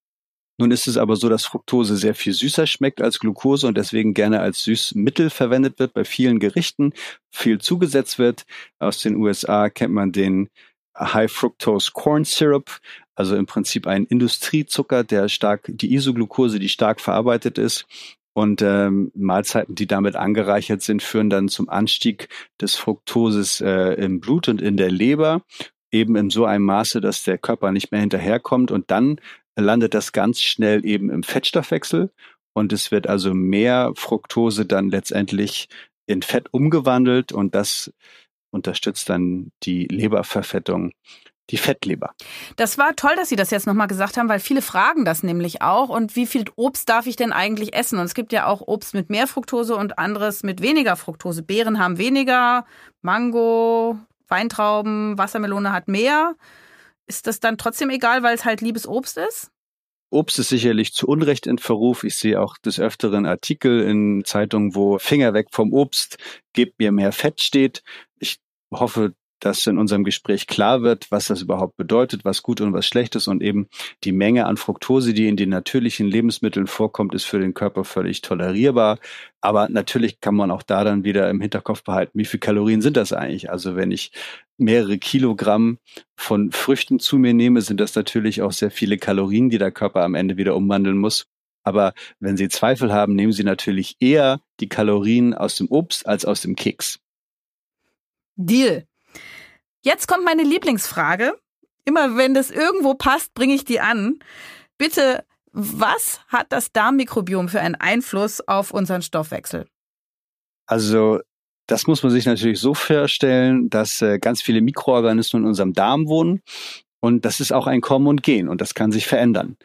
Nun ist es aber so, dass Fructose sehr viel süßer schmeckt als Glucose und deswegen gerne als Süßmittel verwendet wird bei vielen Gerichten, viel zugesetzt wird. Aus den USA kennt man den High Fructose Corn Syrup, also im Prinzip ein Industriezucker, der stark, die Isoglucose, die stark verarbeitet ist. Und ähm, Mahlzeiten, die damit angereichert sind, führen dann zum Anstieg des Fructoses äh, im Blut und in der Leber, eben in so einem Maße, dass der Körper nicht mehr hinterherkommt. Und dann landet das ganz schnell eben im Fettstoffwechsel und es wird also mehr Fructose dann letztendlich in Fett umgewandelt und das unterstützt dann die Leberverfettung die Fettleber. Das war toll, dass Sie das jetzt nochmal gesagt haben, weil viele fragen das nämlich auch. Und wie viel Obst darf ich denn eigentlich essen? Und es gibt ja auch Obst mit mehr Fructose und anderes mit weniger Fructose. Beeren haben weniger, Mango, Weintrauben, Wassermelone hat mehr. Ist das dann trotzdem egal, weil es halt liebes Obst ist? Obst ist sicherlich zu Unrecht in Verruf. Ich sehe auch des Öfteren Artikel in Zeitungen, wo Finger weg vom Obst, gebt mir mehr Fett steht. Ich hoffe, dass in unserem Gespräch klar wird, was das überhaupt bedeutet, was gut und was schlecht ist und eben die Menge an Fructose, die in den natürlichen Lebensmitteln vorkommt, ist für den Körper völlig tolerierbar. Aber natürlich kann man auch da dann wieder im Hinterkopf behalten, wie viel Kalorien sind das eigentlich? Also wenn ich mehrere Kilogramm von Früchten zu mir nehme, sind das natürlich auch sehr viele Kalorien, die der Körper am Ende wieder umwandeln muss. Aber wenn Sie Zweifel haben, nehmen Sie natürlich eher die Kalorien aus dem Obst als aus dem Keks. Deal. Jetzt kommt meine Lieblingsfrage. Immer wenn das irgendwo passt, bringe ich die an. Bitte, was hat das Darmmikrobiom für einen Einfluss auf unseren Stoffwechsel? Also das muss man sich natürlich so vorstellen, dass äh, ganz viele Mikroorganismen in unserem Darm wohnen und das ist auch ein Kommen und Gehen und das kann sich verändern.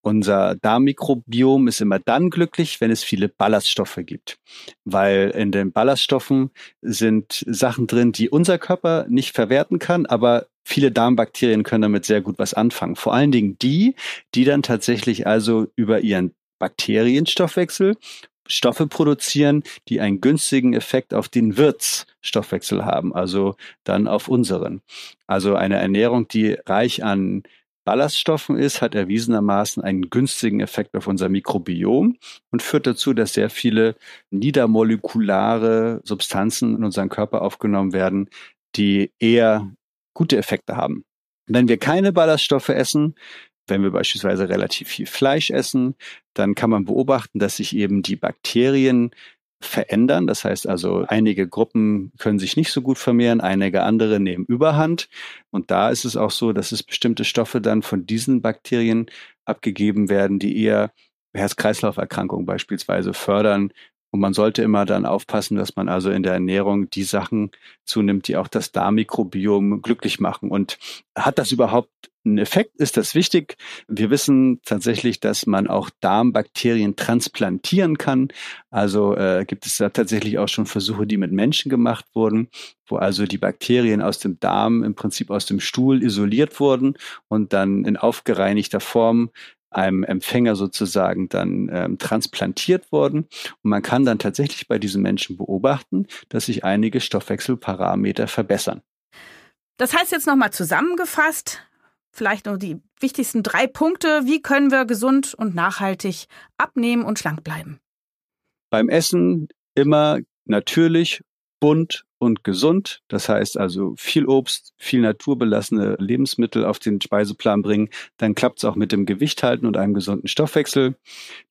Unser Darmmikrobiom ist immer dann glücklich, wenn es viele Ballaststoffe gibt, weil in den Ballaststoffen sind Sachen drin, die unser Körper nicht verwerten kann, aber viele Darmbakterien können damit sehr gut was anfangen. Vor allen Dingen die, die dann tatsächlich also über ihren Bakterienstoffwechsel Stoffe produzieren, die einen günstigen Effekt auf den Wirtsstoffwechsel haben, also dann auf unseren. Also eine Ernährung, die reich an Ballaststoffen ist, hat erwiesenermaßen einen günstigen Effekt auf unser Mikrobiom und führt dazu, dass sehr viele niedermolekulare Substanzen in unseren Körper aufgenommen werden, die eher gute Effekte haben. Wenn wir keine Ballaststoffe essen, wenn wir beispielsweise relativ viel Fleisch essen, dann kann man beobachten, dass sich eben die Bakterien verändern. Das heißt also, einige Gruppen können sich nicht so gut vermehren, einige andere nehmen Überhand. Und da ist es auch so, dass es bestimmte Stoffe dann von diesen Bakterien abgegeben werden, die eher Herz-Kreislauf-Erkrankungen beispielsweise fördern. Und man sollte immer dann aufpassen, dass man also in der Ernährung die Sachen zunimmt, die auch das Darmmikrobiom glücklich machen. Und hat das überhaupt Effekt? Ist das wichtig? Wir wissen tatsächlich, dass man auch Darmbakterien transplantieren kann. Also äh, gibt es da tatsächlich auch schon Versuche, die mit Menschen gemacht wurden, wo also die Bakterien aus dem Darm im Prinzip aus dem Stuhl isoliert wurden und dann in aufgereinigter Form einem Empfänger sozusagen dann ähm, transplantiert worden. Und man kann dann tatsächlich bei diesen Menschen beobachten, dass sich einige Stoffwechselparameter verbessern. Das heißt jetzt nochmal zusammengefasst, vielleicht nur die wichtigsten drei Punkte. Wie können wir gesund und nachhaltig abnehmen und schlank bleiben? Beim Essen immer natürlich, bunt und gesund. Das heißt also viel Obst, viel naturbelassene Lebensmittel auf den Speiseplan bringen. Dann klappt es auch mit dem Gewicht halten und einem gesunden Stoffwechsel.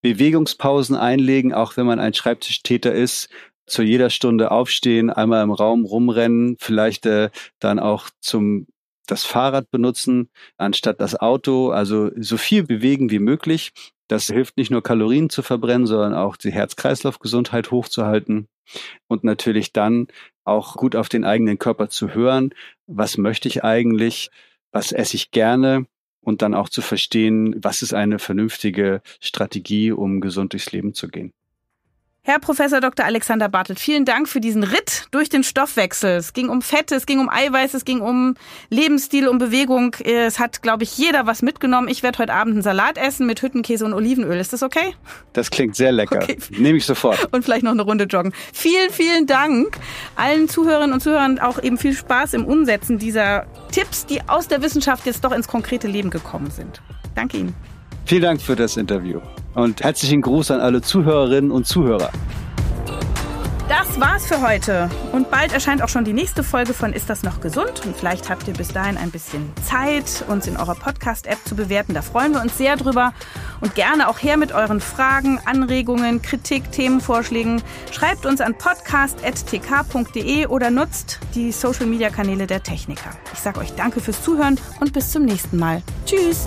Bewegungspausen einlegen, auch wenn man ein Schreibtischtäter ist. Zu jeder Stunde aufstehen, einmal im Raum rumrennen, vielleicht äh, dann auch zum das Fahrrad benutzen anstatt das Auto. Also so viel bewegen wie möglich. Das hilft nicht nur Kalorien zu verbrennen, sondern auch die Herz-Kreislauf-Gesundheit hochzuhalten und natürlich dann auch gut auf den eigenen Körper zu hören. Was möchte ich eigentlich? Was esse ich gerne? Und dann auch zu verstehen, was ist eine vernünftige Strategie, um gesund durchs Leben zu gehen. Herr Professor Dr. Alexander Bartelt, vielen Dank für diesen Ritt durch den Stoffwechsel. Es ging um Fette, es ging um Eiweiß, es ging um Lebensstil, um Bewegung. Es hat, glaube ich, jeder was mitgenommen. Ich werde heute Abend einen Salat essen mit Hüttenkäse und Olivenöl. Ist das okay? Das klingt sehr lecker. Okay. Nehme ich sofort. Und vielleicht noch eine Runde joggen. Vielen, vielen Dank allen Zuhörerinnen und Zuhörern auch eben viel Spaß im Umsetzen dieser Tipps, die aus der Wissenschaft jetzt doch ins konkrete Leben gekommen sind. Danke Ihnen. Vielen Dank für das Interview und herzlichen Gruß an alle Zuhörerinnen und Zuhörer. Das war's für heute. Und bald erscheint auch schon die nächste Folge von Ist das noch gesund? Und vielleicht habt ihr bis dahin ein bisschen Zeit, uns in eurer Podcast-App zu bewerten. Da freuen wir uns sehr drüber. Und gerne auch her mit euren Fragen, Anregungen, Kritik, Themenvorschlägen. Schreibt uns an podcast.tk.de oder nutzt die Social-Media-Kanäle der Techniker. Ich sage euch danke fürs Zuhören und bis zum nächsten Mal. Tschüss!